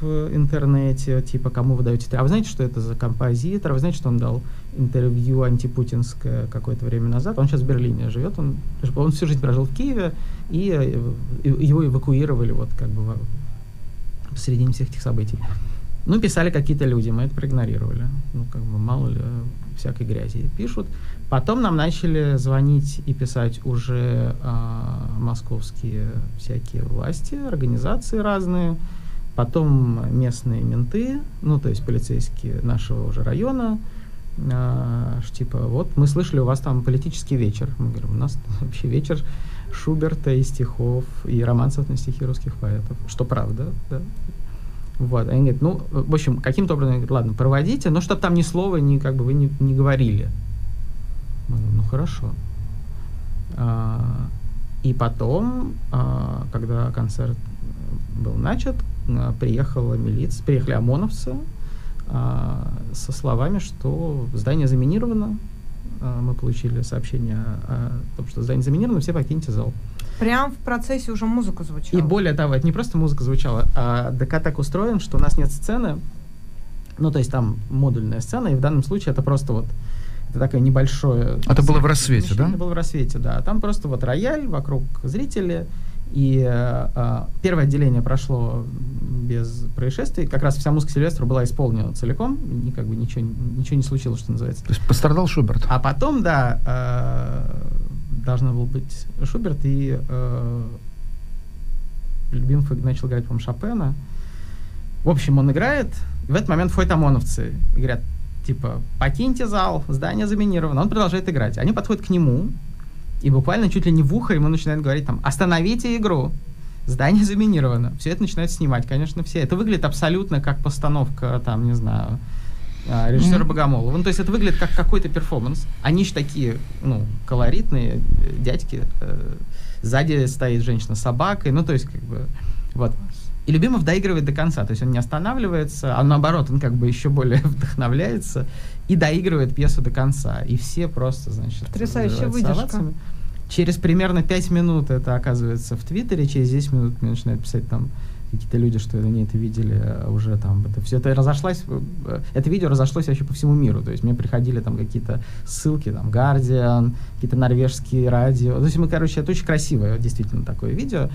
в интернете, типа, кому вы даете... А вы знаете, что это за композитор? А вы знаете, что он дал интервью антипутинское какое-то время назад? Он сейчас в Берлине живет, он, он всю жизнь прожил в Киеве, и, э, его эвакуировали вот как бы посередине всех этих событий. Ну, писали какие-то люди, мы это проигнорировали. Ну, как бы, мало ли, всякой грязи пишут. Потом нам начали звонить и писать уже а, московские всякие власти, организации разные, потом местные менты, ну, то есть полицейские нашего уже района, а, типа, вот мы слышали, у вас там политический вечер. Мы говорим, у нас вообще вечер Шуберта и стихов, и романсов на стихи русских поэтов. Что правда, да. Вот, они говорят, ну, в общем, каким-то образом, говорят, ладно, проводите, но чтобы там ни слова, ни, как бы вы не, не говорили. Мы говорим, ну, хорошо. А, и потом, а, когда концерт был начат, а, приехала милиция, приехали ОМОНовцы а, со словами, что здание заминировано. А, мы получили сообщение о том, что здание заминировано, все покиньте зал. Прям в процессе уже музыка звучала. И более того, это не просто музыка звучала, а ДК так устроен, что у нас нет сцены, ну, то есть там модульная сцена, и в данном случае это просто вот это такое небольшое... Это было в рассвете, да? Это было в рассвете, да. Там просто вот рояль, вокруг зрители, и э, первое отделение прошло без происшествий. Как раз вся музыка Сильвестра была исполнена целиком, и как бы ничего, ничего не случилось, что называется. То есть пострадал Шуберт? А потом, да, э, должна был быть Шуберт, и э, Любимов начал играть, по-моему, Шопена. В общем, он играет, и в этот момент входят ОМОНовцы и говорят, типа, покиньте зал, здание заминировано. Он продолжает играть. Они подходят к нему, и буквально чуть ли не в ухо ему начинают говорить там, остановите игру, здание заминировано. Все это начинают снимать, конечно, все. Это выглядит абсолютно как постановка, там, не знаю, режиссера mm-hmm. Богомолова. Ну, то есть это выглядит как какой-то перформанс. Они же такие, ну, колоритные э, дядьки. Э, сзади стоит женщина с собакой. Ну, то есть, как бы, вот. И Любимов доигрывает до конца. То есть он не останавливается, а наоборот, он как бы еще более вдохновляется и доигрывает пьесу до конца. И все просто, значит, Потрясающая выдержка. Через примерно 5 минут это оказывается в Твиттере, через 10 минут мне начинают писать там какие-то люди, что они это видели а уже там, это все это разошлось, э, это видео разошлось вообще по всему миру, то есть мне приходили там какие-то ссылки, там, Guardian, какие-то норвежские радио, то есть мы, короче, это очень красивое действительно такое видео,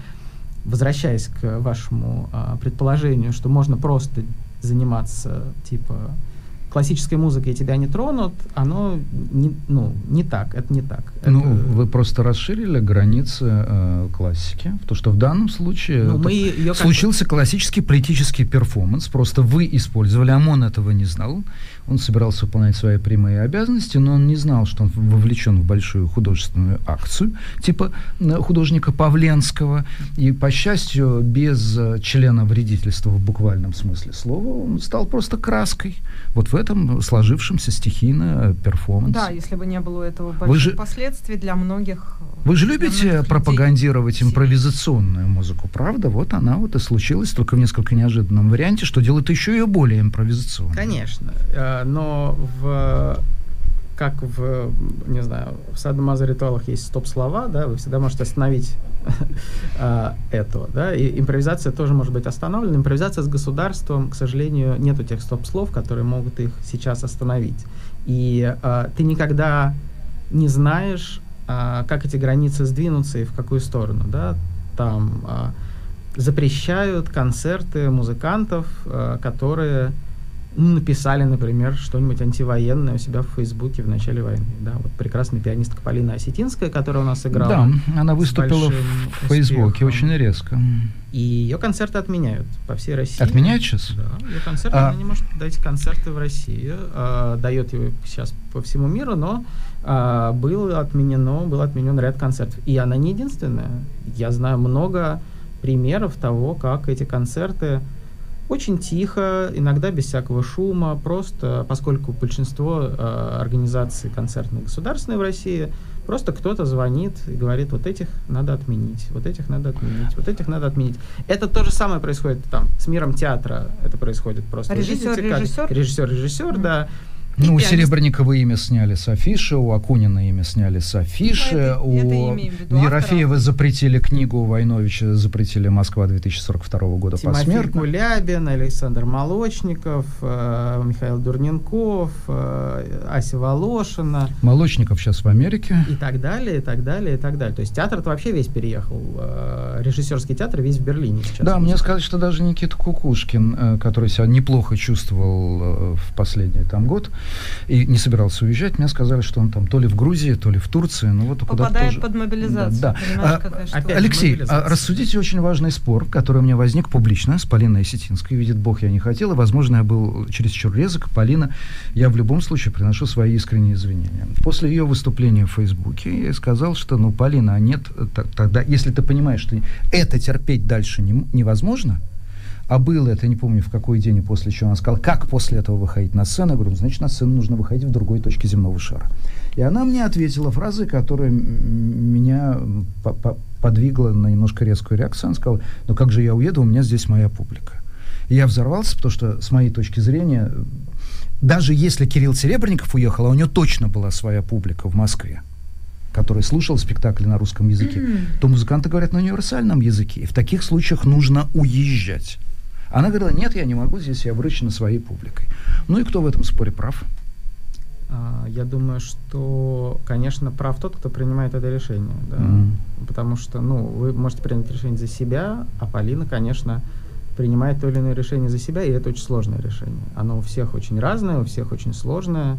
возвращаясь к вашему а, предположению, что можно просто заниматься, типа, классической музыкой тебя не тронут, оно не, ну, не так, это не так. Ну, это... вы просто расширили границы э, классики, то что в данном случае ну, мы ее случился как... классический политический перформанс, просто вы использовали, ОМОН этого не знал, он собирался выполнять свои прямые обязанности, но он не знал, что он вовлечен в большую художественную акцию, типа художника Павленского, и, по счастью, без э, члена вредительства в буквальном смысле слова, он стал просто краской. Вот в этом сложившемся стихийно э, перформансе. Да, если бы не было этого больших Вы же... последствий для многих... Вы же любите пропагандировать людей. импровизационную музыку, правда? Вот она вот и случилась, только в несколько неожиданном варианте, что делает еще ее более импровизационной. Конечно, э, но в как в, не знаю, в садомазо ритуалах есть стоп-слова, да, вы всегда можете остановить э, этого, да, и импровизация тоже может быть остановлена. Импровизация с государством, к сожалению, нету тех стоп-слов, которые могут их сейчас остановить. И э, ты никогда не знаешь, э, как эти границы сдвинутся и в какую сторону, да, там э, запрещают концерты музыкантов, э, которые написали, например, что-нибудь антивоенное у себя в Фейсбуке в начале войны. Да, вот прекрасная пианистка Полина Осетинская, которая у нас играла. Да, она выступила в Фейсбуке успехом. очень резко. И ее концерты отменяют по всей России. Отменяют сейчас? Да, ее концерты, а... она не может дать концерты в России. А, дает его сейчас по всему миру, но а, было отменено, был отменен ряд концертов. И она не единственная. Я знаю много примеров того, как эти концерты очень тихо, иногда без всякого шума, просто поскольку большинство э, организаций концертных государственных в России Просто кто-то звонит и говорит, вот этих надо отменить, вот этих надо отменить, вот этих надо отменить. Это то же самое происходит там с миром театра. Это происходит просто. Режиссер, Видите, как- режиссер? Режиссер, режиссер, да. Ну, у. Серебренникова имя сняли с афиши, у Акунина имя сняли с афиши, Ну, это- у это Ерофеева запретили книгу, у Войновича запретили «Москва 2042 года» Тимофей посмертно. Кулябин, Александр Молочников, э, Михаил Дурненков, э, Ася Волошина Молочников сейчас в Америке. и так далее, и так далее, и так далее. То есть театр это вообще весь переехал. э, Режиссерский театр весь в Берлине сейчас. Да, мне сказали, что даже Никита Кукушкин, э, который себя неплохо чувствовал э, в последний там год и не собирался уезжать, мне сказали, что он там то ли в Грузии, то ли в Турции, ну вот куда-то Попадает тоже- под мобилизацию. Да, да. А, Алексей, мобилизация. а рассудите очень важный спор, который у меня возник публично с Полиной Осетинской. Видит Бог, я не хотел, и, возможно, я был чересчур резок. Полина, я в любом случае приношу свои искренние извинения. После ее выступления в Фейсбуке я сказал, что, ну, Полина, а нет, тогда, если ты понимаешь, что это терпеть дальше не невозможно, а было это, не помню, в какой день и после чего она сказала, как после этого выходить на сцену. Я говорю, «Ну, значит, на сцену нужно выходить в другой точке земного шара. И она мне ответила фразой, которая меня по- по- подвигла на немножко резкую реакцию. Она сказала, ну как же я уеду, у меня здесь моя публика. И я взорвался, потому что, с моей точки зрения, даже если Кирилл Серебренников уехал, а у него точно была своя публика в Москве, который слушал спектакли на русском языке, то музыканты говорят на универсальном языке. И в таких случаях нужно уезжать. Она говорила, нет, я не могу, здесь я вручена своей публикой. Ну и кто в этом споре прав? А, Я думаю, что, конечно, прав тот, кто принимает это решение. да. Мгм. Потому что, ну, вы можете принять решение за себя, а Полина, конечно, принимает то или иное решение за себя, и это очень сложное решение. Оно у всех очень разное, у всех очень сложное.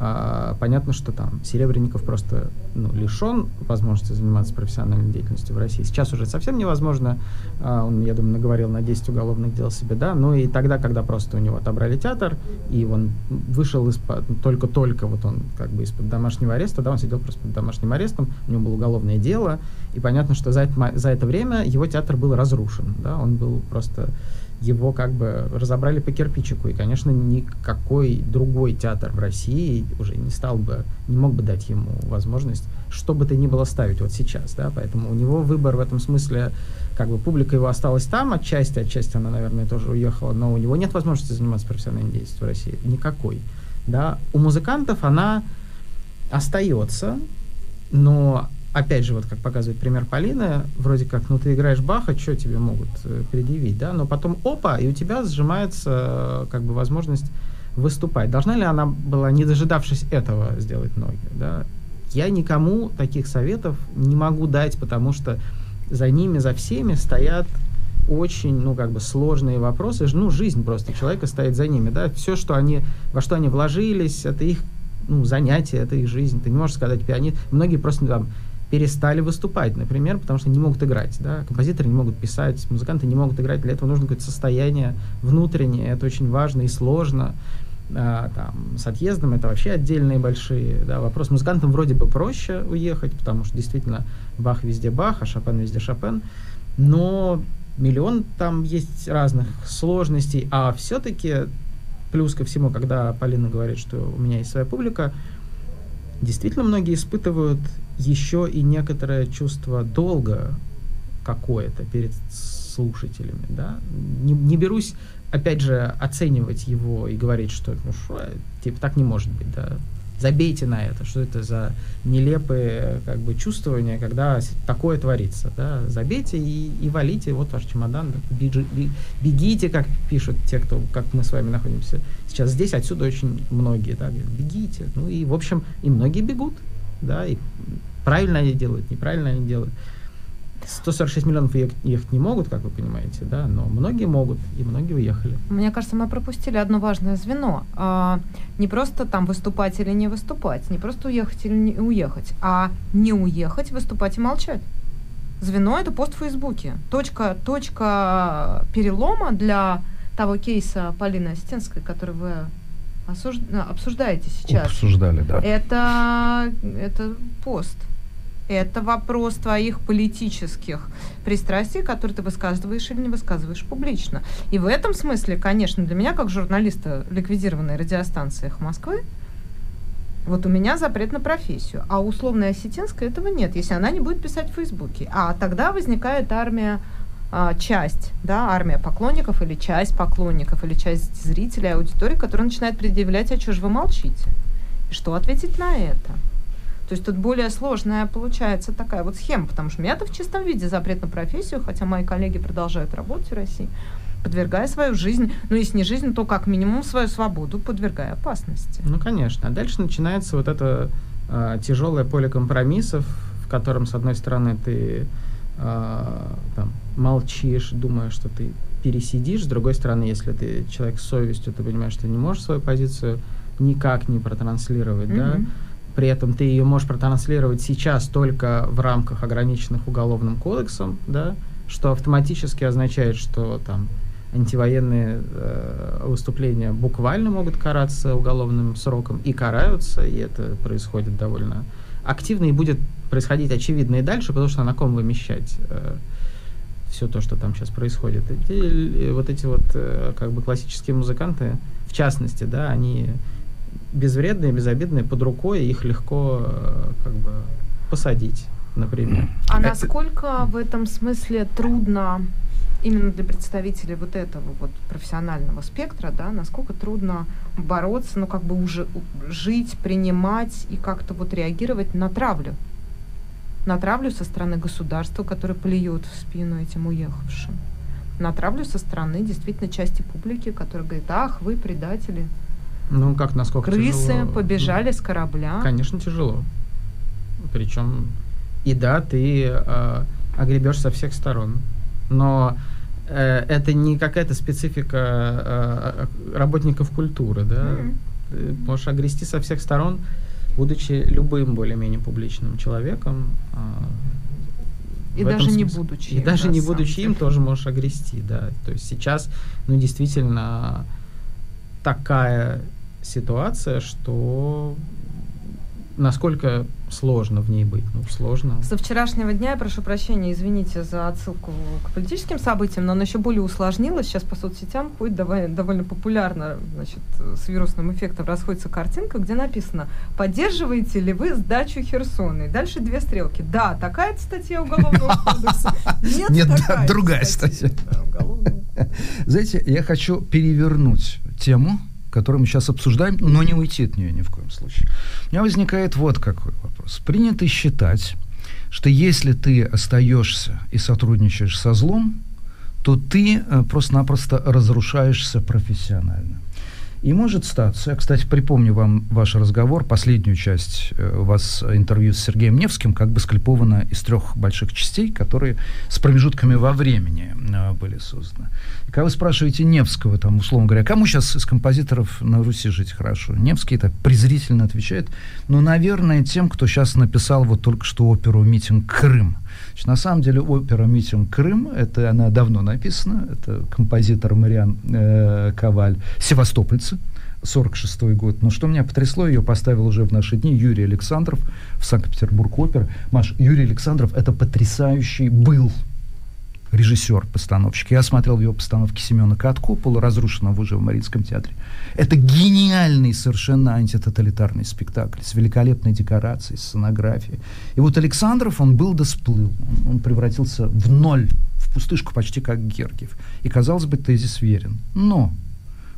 А, понятно, что там Серебренников просто ну, лишен возможности заниматься профессиональной деятельностью в России. Сейчас уже совсем невозможно. А, он, я думаю, наговорил на 10 уголовных дел себе, да. Ну и тогда, когда просто у него отобрали театр, и он вышел из-под, только-только вот он как бы из-под домашнего ареста, да, он сидел просто под домашним арестом, у него было уголовное дело, и понятно, что за это, за это время его театр был разрушен, да, он был просто его как бы разобрали по кирпичику, и, конечно, никакой другой театр в России уже не стал бы, не мог бы дать ему возможность что бы то ни было ставить вот сейчас, да, поэтому у него выбор в этом смысле, как бы публика его осталась там отчасти, отчасти она, наверное, тоже уехала, но у него нет возможности заниматься профессиональной деятельностью в России, никакой, да, у музыкантов она остается, но опять же, вот как показывает пример Полины, вроде как, ну ты играешь Баха, что тебе могут э, предъявить, да, но потом опа, и у тебя сжимается э, как бы возможность выступать. Должна ли она была, не дожидавшись этого, сделать ноги, да? Я никому таких советов не могу дать, потому что за ними, за всеми стоят очень, ну, как бы сложные вопросы. Ну, жизнь просто человека стоит за ними, да. Все, что они, во что они вложились, это их, ну, занятие, это их жизнь. Ты не можешь сказать пианист. Многие просто там перестали выступать, например, потому что не могут играть, да. Композиторы не могут писать, музыканты не могут играть. Для этого нужно какое-то состояние внутреннее. Это очень важно и сложно. А, там, с отъездом это вообще отдельные большие да, вопросы. Музыкантам вроде бы проще уехать, потому что действительно Бах везде Бах, а Шопен везде Шопен. Но миллион там есть разных сложностей, а все-таки плюс ко всему, когда Полина говорит, что у меня есть своя публика, действительно многие испытывают еще и некоторое чувство долга какое-то перед слушателями, да. Не, не берусь, опять же, оценивать его и говорить, что, ну, шо, типа, так не может быть, да. Забейте на это, что это за нелепые как бы чувствования, когда такое творится, да. Забейте и, и валите, вот ваш чемодан, би- бегите, как пишут те, кто, как мы с вами находимся сейчас здесь, отсюда очень многие, да, бегите. Ну и, в общем, и многие бегут, да, и правильно они делают, неправильно они делают. 146 миллионов ехать, не могут, как вы понимаете, да, но многие могут, и многие уехали. Мне кажется, мы пропустили одно важное звено. А, не просто там выступать или не выступать, не просто уехать или не уехать, а не уехать, выступать и молчать. Звено это пост в Фейсбуке. Точка, точка перелома для того кейса Полины Остинской, который вы осуж- обсуждаете сейчас. Обсуждали, да. Это, это пост. Это вопрос твоих политических пристрастий, которые ты высказываешь или не высказываешь публично. И в этом смысле, конечно, для меня, как журналиста ликвидированной радиостанции «Эхо Москвы», Вот у меня запрет на профессию, а у условной осетинской этого нет, если она не будет писать в Фейсбуке. А тогда возникает армия а, часть, да, армия поклонников или часть поклонников или часть зрителей, аудитории, которая начинает предъявлять, а что же вы молчите? И что ответить на это? То есть тут более сложная получается такая вот схема, потому что у меня-то в чистом виде запрет на профессию, хотя мои коллеги продолжают работать в России, подвергая свою жизнь, ну если не жизнь, то как минимум свою свободу, подвергая опасности. Ну, конечно. А дальше начинается вот это э, тяжелое поле компромиссов, в котором, с одной стороны, ты э, там, молчишь, думаешь, что ты пересидишь, с другой стороны, если ты человек с совестью, ты понимаешь, что ты не можешь свою позицию никак не протранслировать, mm-hmm. да, при этом ты ее можешь протранслировать сейчас только в рамках ограниченных уголовным кодексом, да, что автоматически означает, что там антивоенные э, выступления буквально могут караться уголовным сроком и караются, и это происходит довольно активно и будет происходить очевидно и дальше, потому что на ком вымещать э, все то, что там сейчас происходит. Эти, вот эти вот э, как бы классические музыканты, в частности, да, они безвредные, безобидные, под рукой, их легко э, как бы посадить, например. А насколько в этом смысле трудно именно для представителей вот этого вот профессионального спектра, да, насколько трудно бороться, ну как бы уже жить, принимать и как-то вот реагировать на травлю, на травлю со стороны государства, которое плюет в спину этим уехавшим, на травлю со стороны действительно части публики, которая говорит, ах, вы предатели, ну, как насколько Крысы тяжело? побежали ну, с корабля. Конечно, тяжело. Причем, и да, ты э, огребешь со всех сторон. Но э, это не какая-то специфика э, работников культуры, да. Mm-hmm. Ты можешь огрести со всех сторон, будучи любым более-менее публичным человеком. Э, и даже не будучи. И им, даже да, не будучи им тоже можешь огрести, да. То есть сейчас, ну, действительно, такая ситуация, что насколько сложно в ней быть? Ну, сложно. Со вчерашнего дня, я прошу прощения, извините за отсылку к политическим событиям, но она еще более усложнилась. Сейчас по соцсетям ходит довольно, довольно популярно, значит, с вирусным эффектом расходится картинка, где написано «Поддерживаете ли вы сдачу Херсона?» И дальше две стрелки. Да, такая статья Уголовного кодекса. Нет, Нет другая статья. Знаете, я хочу перевернуть тему, которую мы сейчас обсуждаем, но не уйти от нее ни в коем случае. У меня возникает вот какой вопрос. Принято считать, что если ты остаешься и сотрудничаешь со злом, то ты э, просто-напросто разрушаешься профессионально. И может статься, я, кстати, припомню вам ваш разговор, последнюю часть э, у вас интервью с Сергеем Невским, как бы склеповано из трех больших частей, которые с промежутками во времени э, были созданы. И когда вы спрашиваете Невского, там, условно говоря, кому сейчас из композиторов на Руси жить хорошо, Невский так презрительно отвечает, ну, наверное, тем, кто сейчас написал вот только что оперу «Митинг Крым». Значит, на самом деле опера «Митинг Крым», это она давно написана, это композитор Мариан э, Коваль, севастопольцы, 46 год. Но что меня потрясло, ее поставил уже в наши дни Юрий Александров в Санкт-Петербург опер. Маш, Юрий Александров это потрясающий был режиссер, постановщик. Я смотрел его постановки Семена Катко, полуразрушенного уже в Мариинском театре. Это гениальный совершенно антитоталитарный спектакль с великолепной декорацией, сценографией. И вот Александров, он был да сплыл. Он, превратился в ноль, в пустышку почти как Гергиев. И, казалось бы, тезис верен. Но,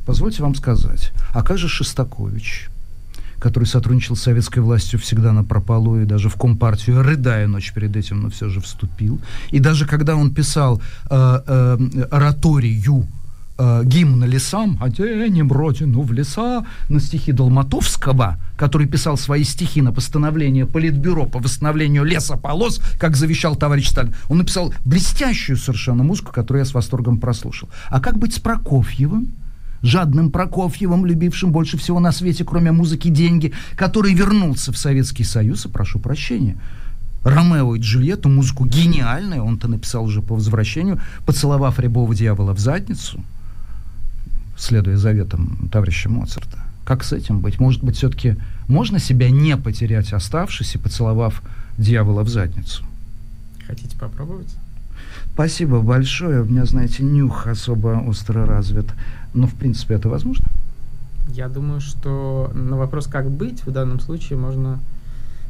позвольте вам сказать, а как же Шостакович? Который сотрудничал с советской властью всегда на прополу и даже в Компартию, рыдая ночь перед этим, но все же вступил. И даже когда он писал э, э, ораторию э, гимн лесам, «Оденем родину в леса» на стихи Долматовского, который писал свои стихи на постановление Политбюро по восстановлению лесополос, как завещал товарищ Сталин. Он написал блестящую совершенно музыку, которую я с восторгом прослушал. А как быть с Прокофьевым? Жадным Прокофьевым, любившим больше всего на свете, кроме музыки, деньги, который вернулся в Советский Союз, и прошу прощения, Ромео и Джульетту, музыку гениальную, он-то написал уже по возвращению, поцеловав рябого дьявола в задницу, следуя заветам товарища Моцарта. Как с этим быть? Может быть, все-таки можно себя не потерять, оставшись и поцеловав дьявола в задницу? Хотите попробовать? Спасибо большое. У меня, знаете, нюх особо остро развит. Но, в принципе, это возможно? Я думаю, что на вопрос, как быть, в данном случае можно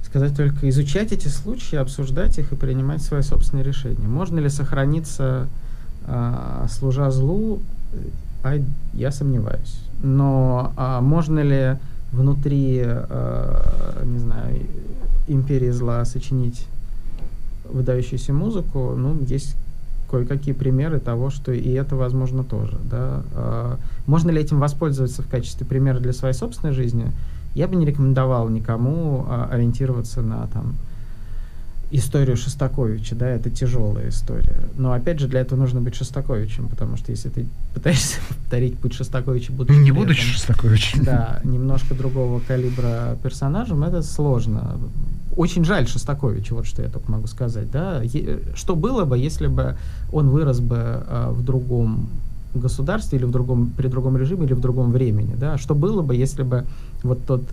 сказать только изучать эти случаи, обсуждать их и принимать свои собственные решения. Можно ли сохраниться, э, служа злу, а я сомневаюсь. Но а можно ли внутри, э, не знаю, империи зла сочинить выдающуюся музыку? Ну, есть кое-какие примеры того, что и это возможно тоже. Да? А, можно ли этим воспользоваться в качестве примера для своей собственной жизни? Я бы не рекомендовал никому а, ориентироваться на там, историю Шостаковича, да, это тяжелая история. Но опять же, для этого нужно быть Шостаковичем, потому что если ты пытаешься повторить путь Шостаковича, будучи не будучи Шостаковичем, да, немножко другого калибра персонажем, это сложно. Очень жаль Шостаковича, вот что я только могу сказать, да. Что было бы, если бы он вырос бы а, в другом государстве или в другом, при другом режиме или в другом времени, да? Что было бы, если бы вот тот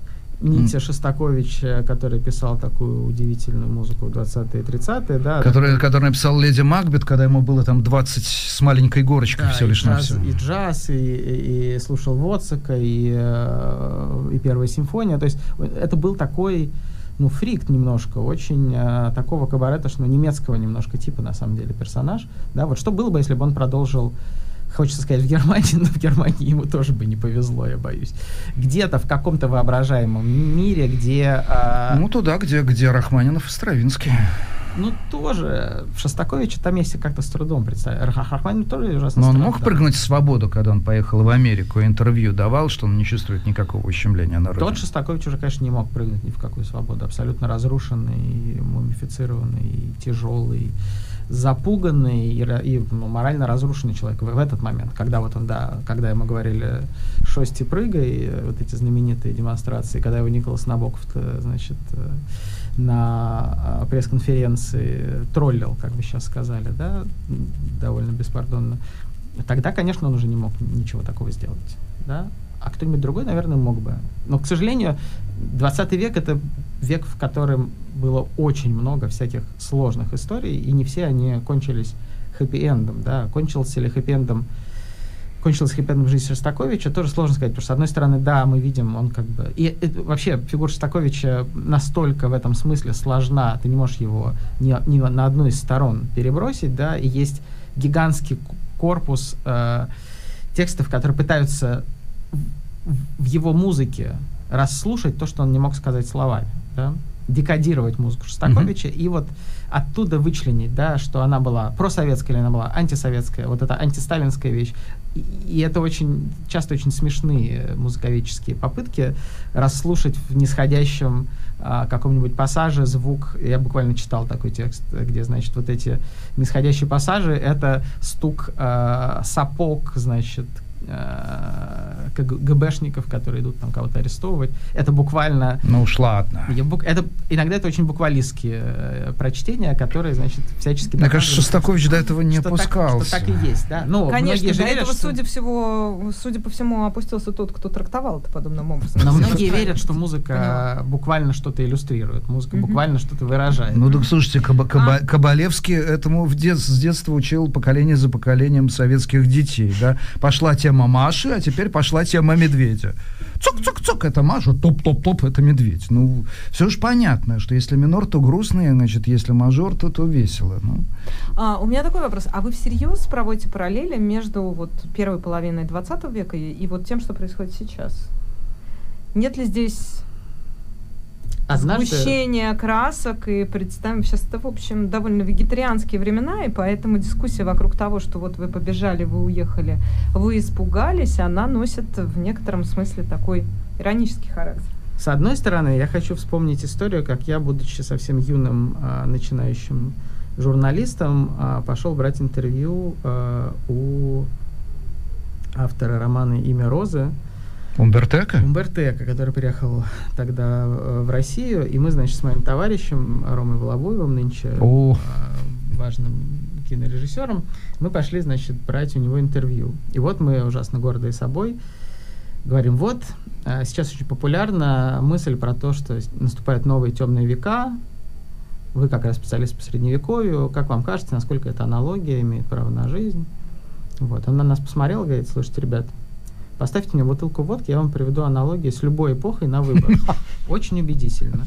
Митя Шостакович, который писал такую удивительную музыку в 20-е 30-е, да. Который, который написал «Леди Макбет», когда ему было там 20 с маленькой горочкой да, все лишь на все. И джаз, и, и, и слушал Воцика, и, э, и Первая симфония. То есть это был такой ну, фрик немножко, очень э, такого кабарета, что немецкого немножко типа, на самом деле, персонаж. Да, вот что было бы, если бы он продолжил хочется сказать, в Германии, но в Германии ему тоже бы не повезло, я боюсь. Где-то в каком-то воображаемом мире, где... А... Ну, туда, где, где Рахманинов и Стравинский. Ну, тоже. В Шостаковиче там есть как-то с трудом представить. Рахманинов тоже ужасно Но он мог да. прыгнуть в свободу, когда он поехал в Америку, интервью давал, что он не чувствует никакого ущемления народа. Тот Шостакович уже, конечно, не мог прыгнуть ни в какую свободу. Абсолютно разрушенный, мумифицированный, тяжелый запуганный и, и ну, морально разрушенный человек в, в этот момент, когда вот он, да, когда ему говорили «шости прыгай», вот эти знаменитые демонстрации, когда его Николас Набоков, значит, э, на а, пресс-конференции троллил, как бы сейчас сказали, да, довольно беспардонно, тогда, конечно, он уже не мог ничего такого сделать, да, а кто-нибудь другой, наверное, мог бы. Но, к сожалению, 20 век — это век, в котором было очень много всяких сложных историй, и не все они кончились хэппи-эндом. Да? Кончился ли хэппи-эндом кончилась хэппи-эндом жизнь Шостаковича, тоже сложно сказать, потому что, с одной стороны, да, мы видим, он как бы... И это, вообще, фигура Шостаковича настолько в этом смысле сложна, ты не можешь его ни, ни на одну из сторон перебросить, да, и есть гигантский корпус э, текстов, которые пытаются в его музыке расслушать то, что он не мог сказать словами, да? Декодировать музыку Шостаковича mm-hmm. и вот оттуда вычленить, да, что она была просоветская или она была антисоветская, вот эта антисталинская вещь. И, и это очень часто очень смешные музыковедческие попытки расслушать в нисходящем а, каком-нибудь пассаже звук. Я буквально читал такой текст, где, значит, вот эти нисходящие пассажи это стук а, сапог, значит, э, ГБшников, которые идут там кого-то арестовывать. Это буквально... Ну уж ладно. Это, иногда это очень буквалистские э, прочтения, которые, значит, всячески... Мне кажется, Шостакович до этого не что опускался. Так, что так и есть, да. Ну, Конечно, до верят, этого, что... судя, всего, судя по всему, опустился тот, кто трактовал это подобным образом. Но многие верят, что музыка Поняла. буквально что-то иллюстрирует, музыка mm-hmm. буквально что-то выражает. Ну так слушайте, Каба, Каба, а? Кабалевский этому в дет, с детства учил поколение за поколением советских детей, да. Пошла тема Маши, а теперь пошла тема медведя. Цок-цок-цок, это Маша, топ-топ-топ, это медведь. Ну, все же понятно, что если минор, то грустный, значит, если мажор, то, то весело. Ну. А, у меня такой вопрос. А вы всерьез проводите параллели между вот первой половиной 20 века и, и вот тем, что происходит сейчас? Нет ли здесь Однажды... сгущение красок, и представим, сейчас это, в общем, довольно вегетарианские времена, и поэтому дискуссия вокруг того, что вот вы побежали, вы уехали, вы испугались, она носит в некотором смысле такой иронический характер. С одной стороны, я хочу вспомнить историю, как я, будучи совсем юным а, начинающим журналистом, а, пошел брать интервью а, у автора романа «Имя Розы», Умбертека? Умбертека, который приехал тогда э, в Россию, и мы, значит, с моим товарищем Ромой Волобуевым, нынче О. Э, важным кинорежиссером, мы пошли, значит, брать у него интервью. И вот мы ужасно гордые собой говорим, вот, э, сейчас очень популярна мысль про то, что наступают новые темные века, вы как раз специалист по средневековью, как вам кажется, насколько эта аналогия имеет право на жизнь? Вот, он на нас посмотрел говорит, слушайте, ребят, Поставьте мне бутылку водки, я вам приведу аналогии с любой эпохой на выбор. Очень убедительно.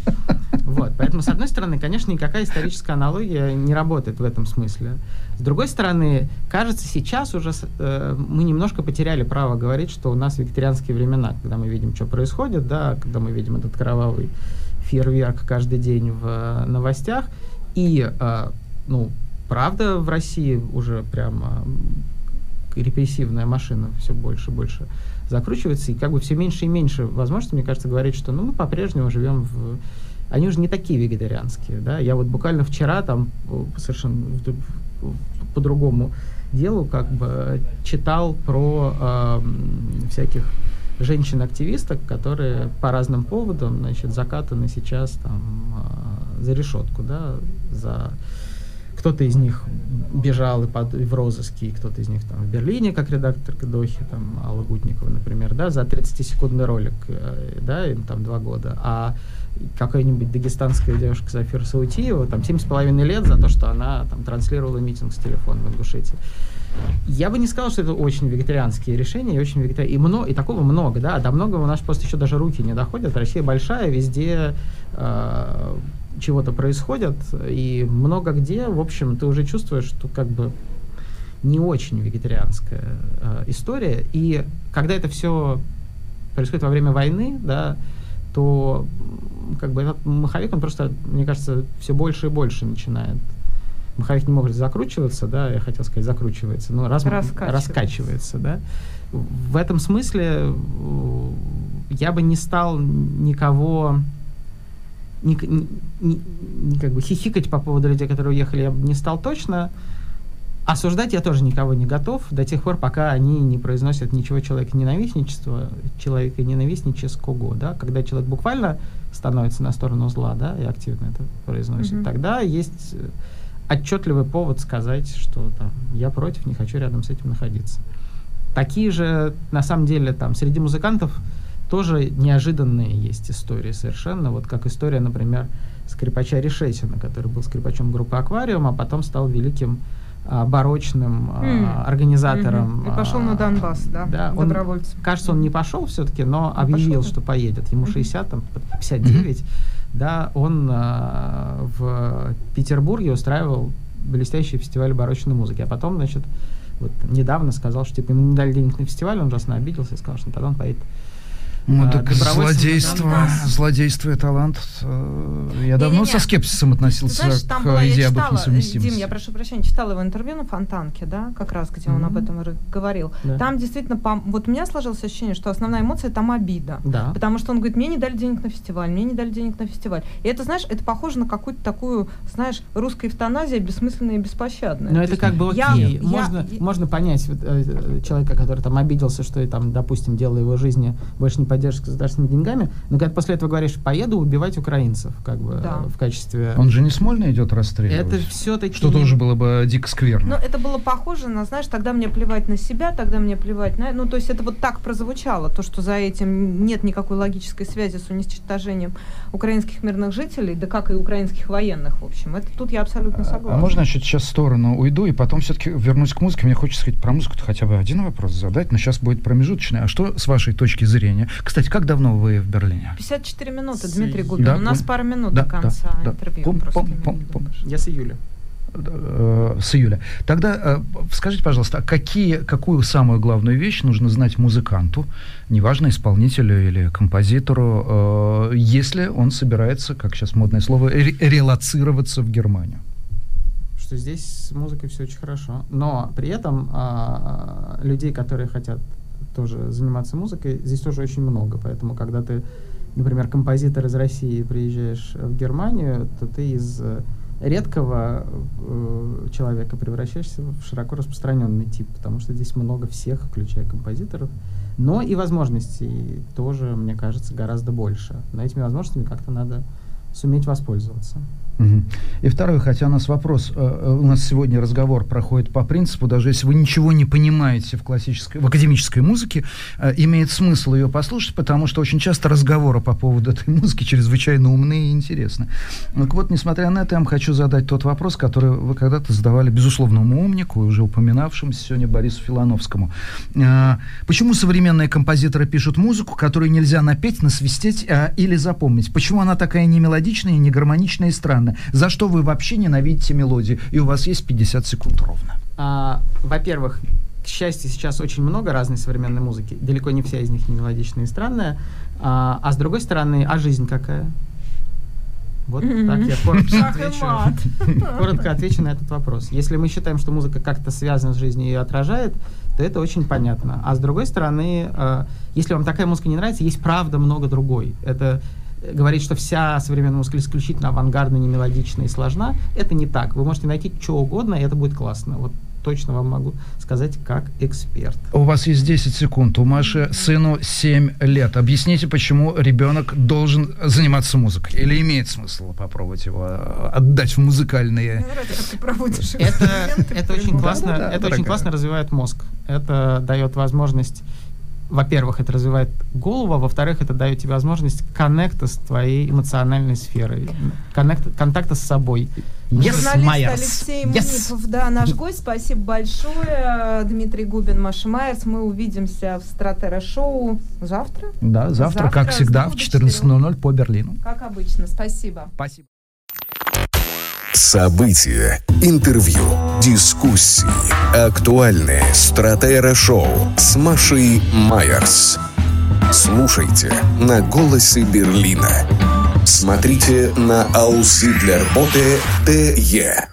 Вот. Поэтому, с одной стороны, конечно, никакая историческая аналогия не работает в этом смысле. С другой стороны, кажется, сейчас уже э, мы немножко потеряли право говорить, что у нас викторианские времена, когда мы видим, что происходит, да, когда мы видим этот кровавый фейерверк каждый день в э, новостях. И, э, ну, правда, в России уже прямо репрессивная машина все больше и больше закручивается, и как бы все меньше и меньше возможности, мне кажется, говорить, что ну, мы по-прежнему живем в... Они уже не такие вегетарианские, да, я вот буквально вчера там совершенно по другому делу как бы читал про э, всяких женщин-активисток, которые по разным поводам, значит, закатаны сейчас там э, за решетку, да, за кто-то из них бежал и, под, в розыске, и кто-то из них там в Берлине, как редактор Дохи, там Алла Гутникова, например, да, за 30-секундный ролик, э, да, им там два года, а какая-нибудь дагестанская девушка Зафира Саутиева, там, семь с половиной лет за то, что она там транслировала митинг с телефона в Ингушетии. Я бы не сказал, что это очень вегетарианские решения, и очень вегетари... и, много, и такого много, да, до многого у нас просто еще даже руки не доходят. Россия большая, везде э, чего-то происходит, и много где, в общем, ты уже чувствуешь, что как бы не очень вегетарианская э, история. И когда это все происходит во время войны, да, то как бы этот маховик, он просто, мне кажется, все больше и больше начинает. Маховик не может закручиваться, да, я хотел сказать, закручивается, но раз, раскачивается. раскачивается, да. В этом смысле я бы не стал никого не, не, не, как бы хихикать по поводу людей, которые уехали, я бы не стал точно. Осуждать я тоже никого не готов до тех пор, пока они не произносят ничего человека ненавистничества, человека ненавистнического, да, когда человек буквально становится на сторону зла, да, и активно это произносит, mm-hmm. тогда есть э, отчетливый повод сказать, что там я против, не хочу рядом с этим находиться. Такие же, на самом деле, там среди музыкантов тоже неожиданные есть истории совершенно. Вот как история, например, скрипача Решетина, который был скрипачом группы «Аквариум», а потом стал великим а, барочным а, организатором. Mm-hmm. И пошел на Донбасс, да, да добровольцем. Он, кажется, он не пошел все-таки, но не объявил, пошел, что поедет. Ему 60, там, 59. Mm-hmm. Да, он а, в Петербурге устраивал блестящий фестиваль барочной музыки. А потом, значит, вот недавно сказал, что типа ему не дали денег на фестиваль, он ужасно обиделся и сказал, что тогда он поедет ну, а, так злодейство, злодейство и талант. Э, я давно не, не. со скепсисом относился знаешь, там к была, идее об их несовместимости. Дим, я прошу прощения, читала его интервью на Фонтанке, да, как раз, где mm-hmm. он об этом говорил. Да. Там действительно, вот у меня сложилось ощущение, что основная эмоция там обида. Да. Потому что он говорит, мне не дали денег на фестиваль, мне не дали денег на фестиваль. И это, знаешь, это похоже на какую-то такую, знаешь, русская эвтаназия, бессмысленная и беспощадная. Но это как бы окей. Я, можно, я, можно понять вот, э, человека, который там обиделся, что, там, допустим, дело его жизни больше не поддержка государственными деньгами, но когда после этого говоришь, поеду убивать украинцев, как бы да. в качестве... Он же не Смольно идет расстреливать? Это все-таки... Что тоже было бы дико скверно. Но это было похоже на, знаешь, тогда мне плевать на себя, тогда мне плевать на... Ну, то есть это вот так прозвучало, то, что за этим нет никакой логической связи с уничтожением украинских мирных жителей, да как и украинских военных, в общем. Это тут я абсолютно согласна. А, а можно, значит, сейчас в сторону уйду и потом все-таки вернусь к музыке. Мне хочется сказать про музыку хотя бы один вопрос задать, но сейчас будет промежуточный. А что с вашей точки зрения? Кстати, как давно вы в Берлине? 54 минуты, Дмитрий Губин. Да, У нас пара минут да, до конца да, интервью. Пом, пом, пом, пом. Я с июля э, с июля. Тогда э, скажите, пожалуйста, а какие, какую самую главную вещь нужно знать музыканту, неважно, исполнителю или композитору, э, если он собирается, как сейчас модное слово, релацироваться в Германию? Что здесь с музыкой все очень хорошо. Но при этом а, людей, которые хотят тоже заниматься музыкой, здесь тоже очень много. Поэтому, когда ты, например, композитор из России, приезжаешь в Германию, то ты из э, редкого э, человека превращаешься в широко распространенный тип, потому что здесь много всех, включая композиторов. Но и возможностей тоже, мне кажется, гораздо больше. Но этими возможностями как-то надо суметь воспользоваться. И второе, хотя у нас вопрос, э, э, у нас сегодня разговор проходит по принципу, даже если вы ничего не понимаете в классической, в академической музыке, э, имеет смысл ее послушать, потому что очень часто разговоры по поводу этой музыки чрезвычайно умные и интересны. Так вот, несмотря на это, я вам хочу задать тот вопрос, который вы когда-то задавали безусловному умнику, уже упоминавшемуся сегодня Борису Филановскому. Почему современные композиторы пишут музыку, которую нельзя напеть, насвистеть или запомнить? Почему она такая не мелодичная, не гармоничная и странная? За что вы вообще ненавидите мелодию? И у вас есть 50 секунд ровно. А, во-первых, к счастью, сейчас очень много разной современной музыки. Далеко не вся из них не мелодичная и странная. А, а с другой стороны, а жизнь какая? Вот mm-hmm. так я коротко отвечу, коротко отвечу на этот вопрос. Если мы считаем, что музыка как-то связана с жизнью и ее отражает, то это очень понятно. А с другой стороны, э, если вам такая музыка не нравится, есть правда много другой. Это говорить, что вся современная музыка исключительно авангардна, не мелодична и сложна, это не так. Вы можете найти что угодно, и это будет классно. Вот точно вам могу сказать как эксперт. У вас есть 10 секунд. У Маши сыну 7 лет. Объясните, почему ребенок должен заниматься музыкой? Или имеет смысл попробовать его э, отдать в музыкальные... Это, это очень классно, это очень классно развивает мозг. Это дает возможность во-первых, это развивает голову, а во-вторых, это дает тебе возможность коннекта с твоей эмоциональной сферой, коннект, контакта с собой. Yes, Журналист Майерс. Алексей yes. Мунипов, да, наш гость. Спасибо большое. Дмитрий Губин, Маша Майерс. Мы увидимся в Стратера-шоу завтра. Да, завтра, завтра как всегда, в 14.00 по Берлину. Как обычно. Спасибо. Спасибо. События, интервью, дискуссии, актуальные стратера-шоу с Машей Майерс. Слушайте на «Голосе Берлина». Смотрите на Аусы работы ТЕ.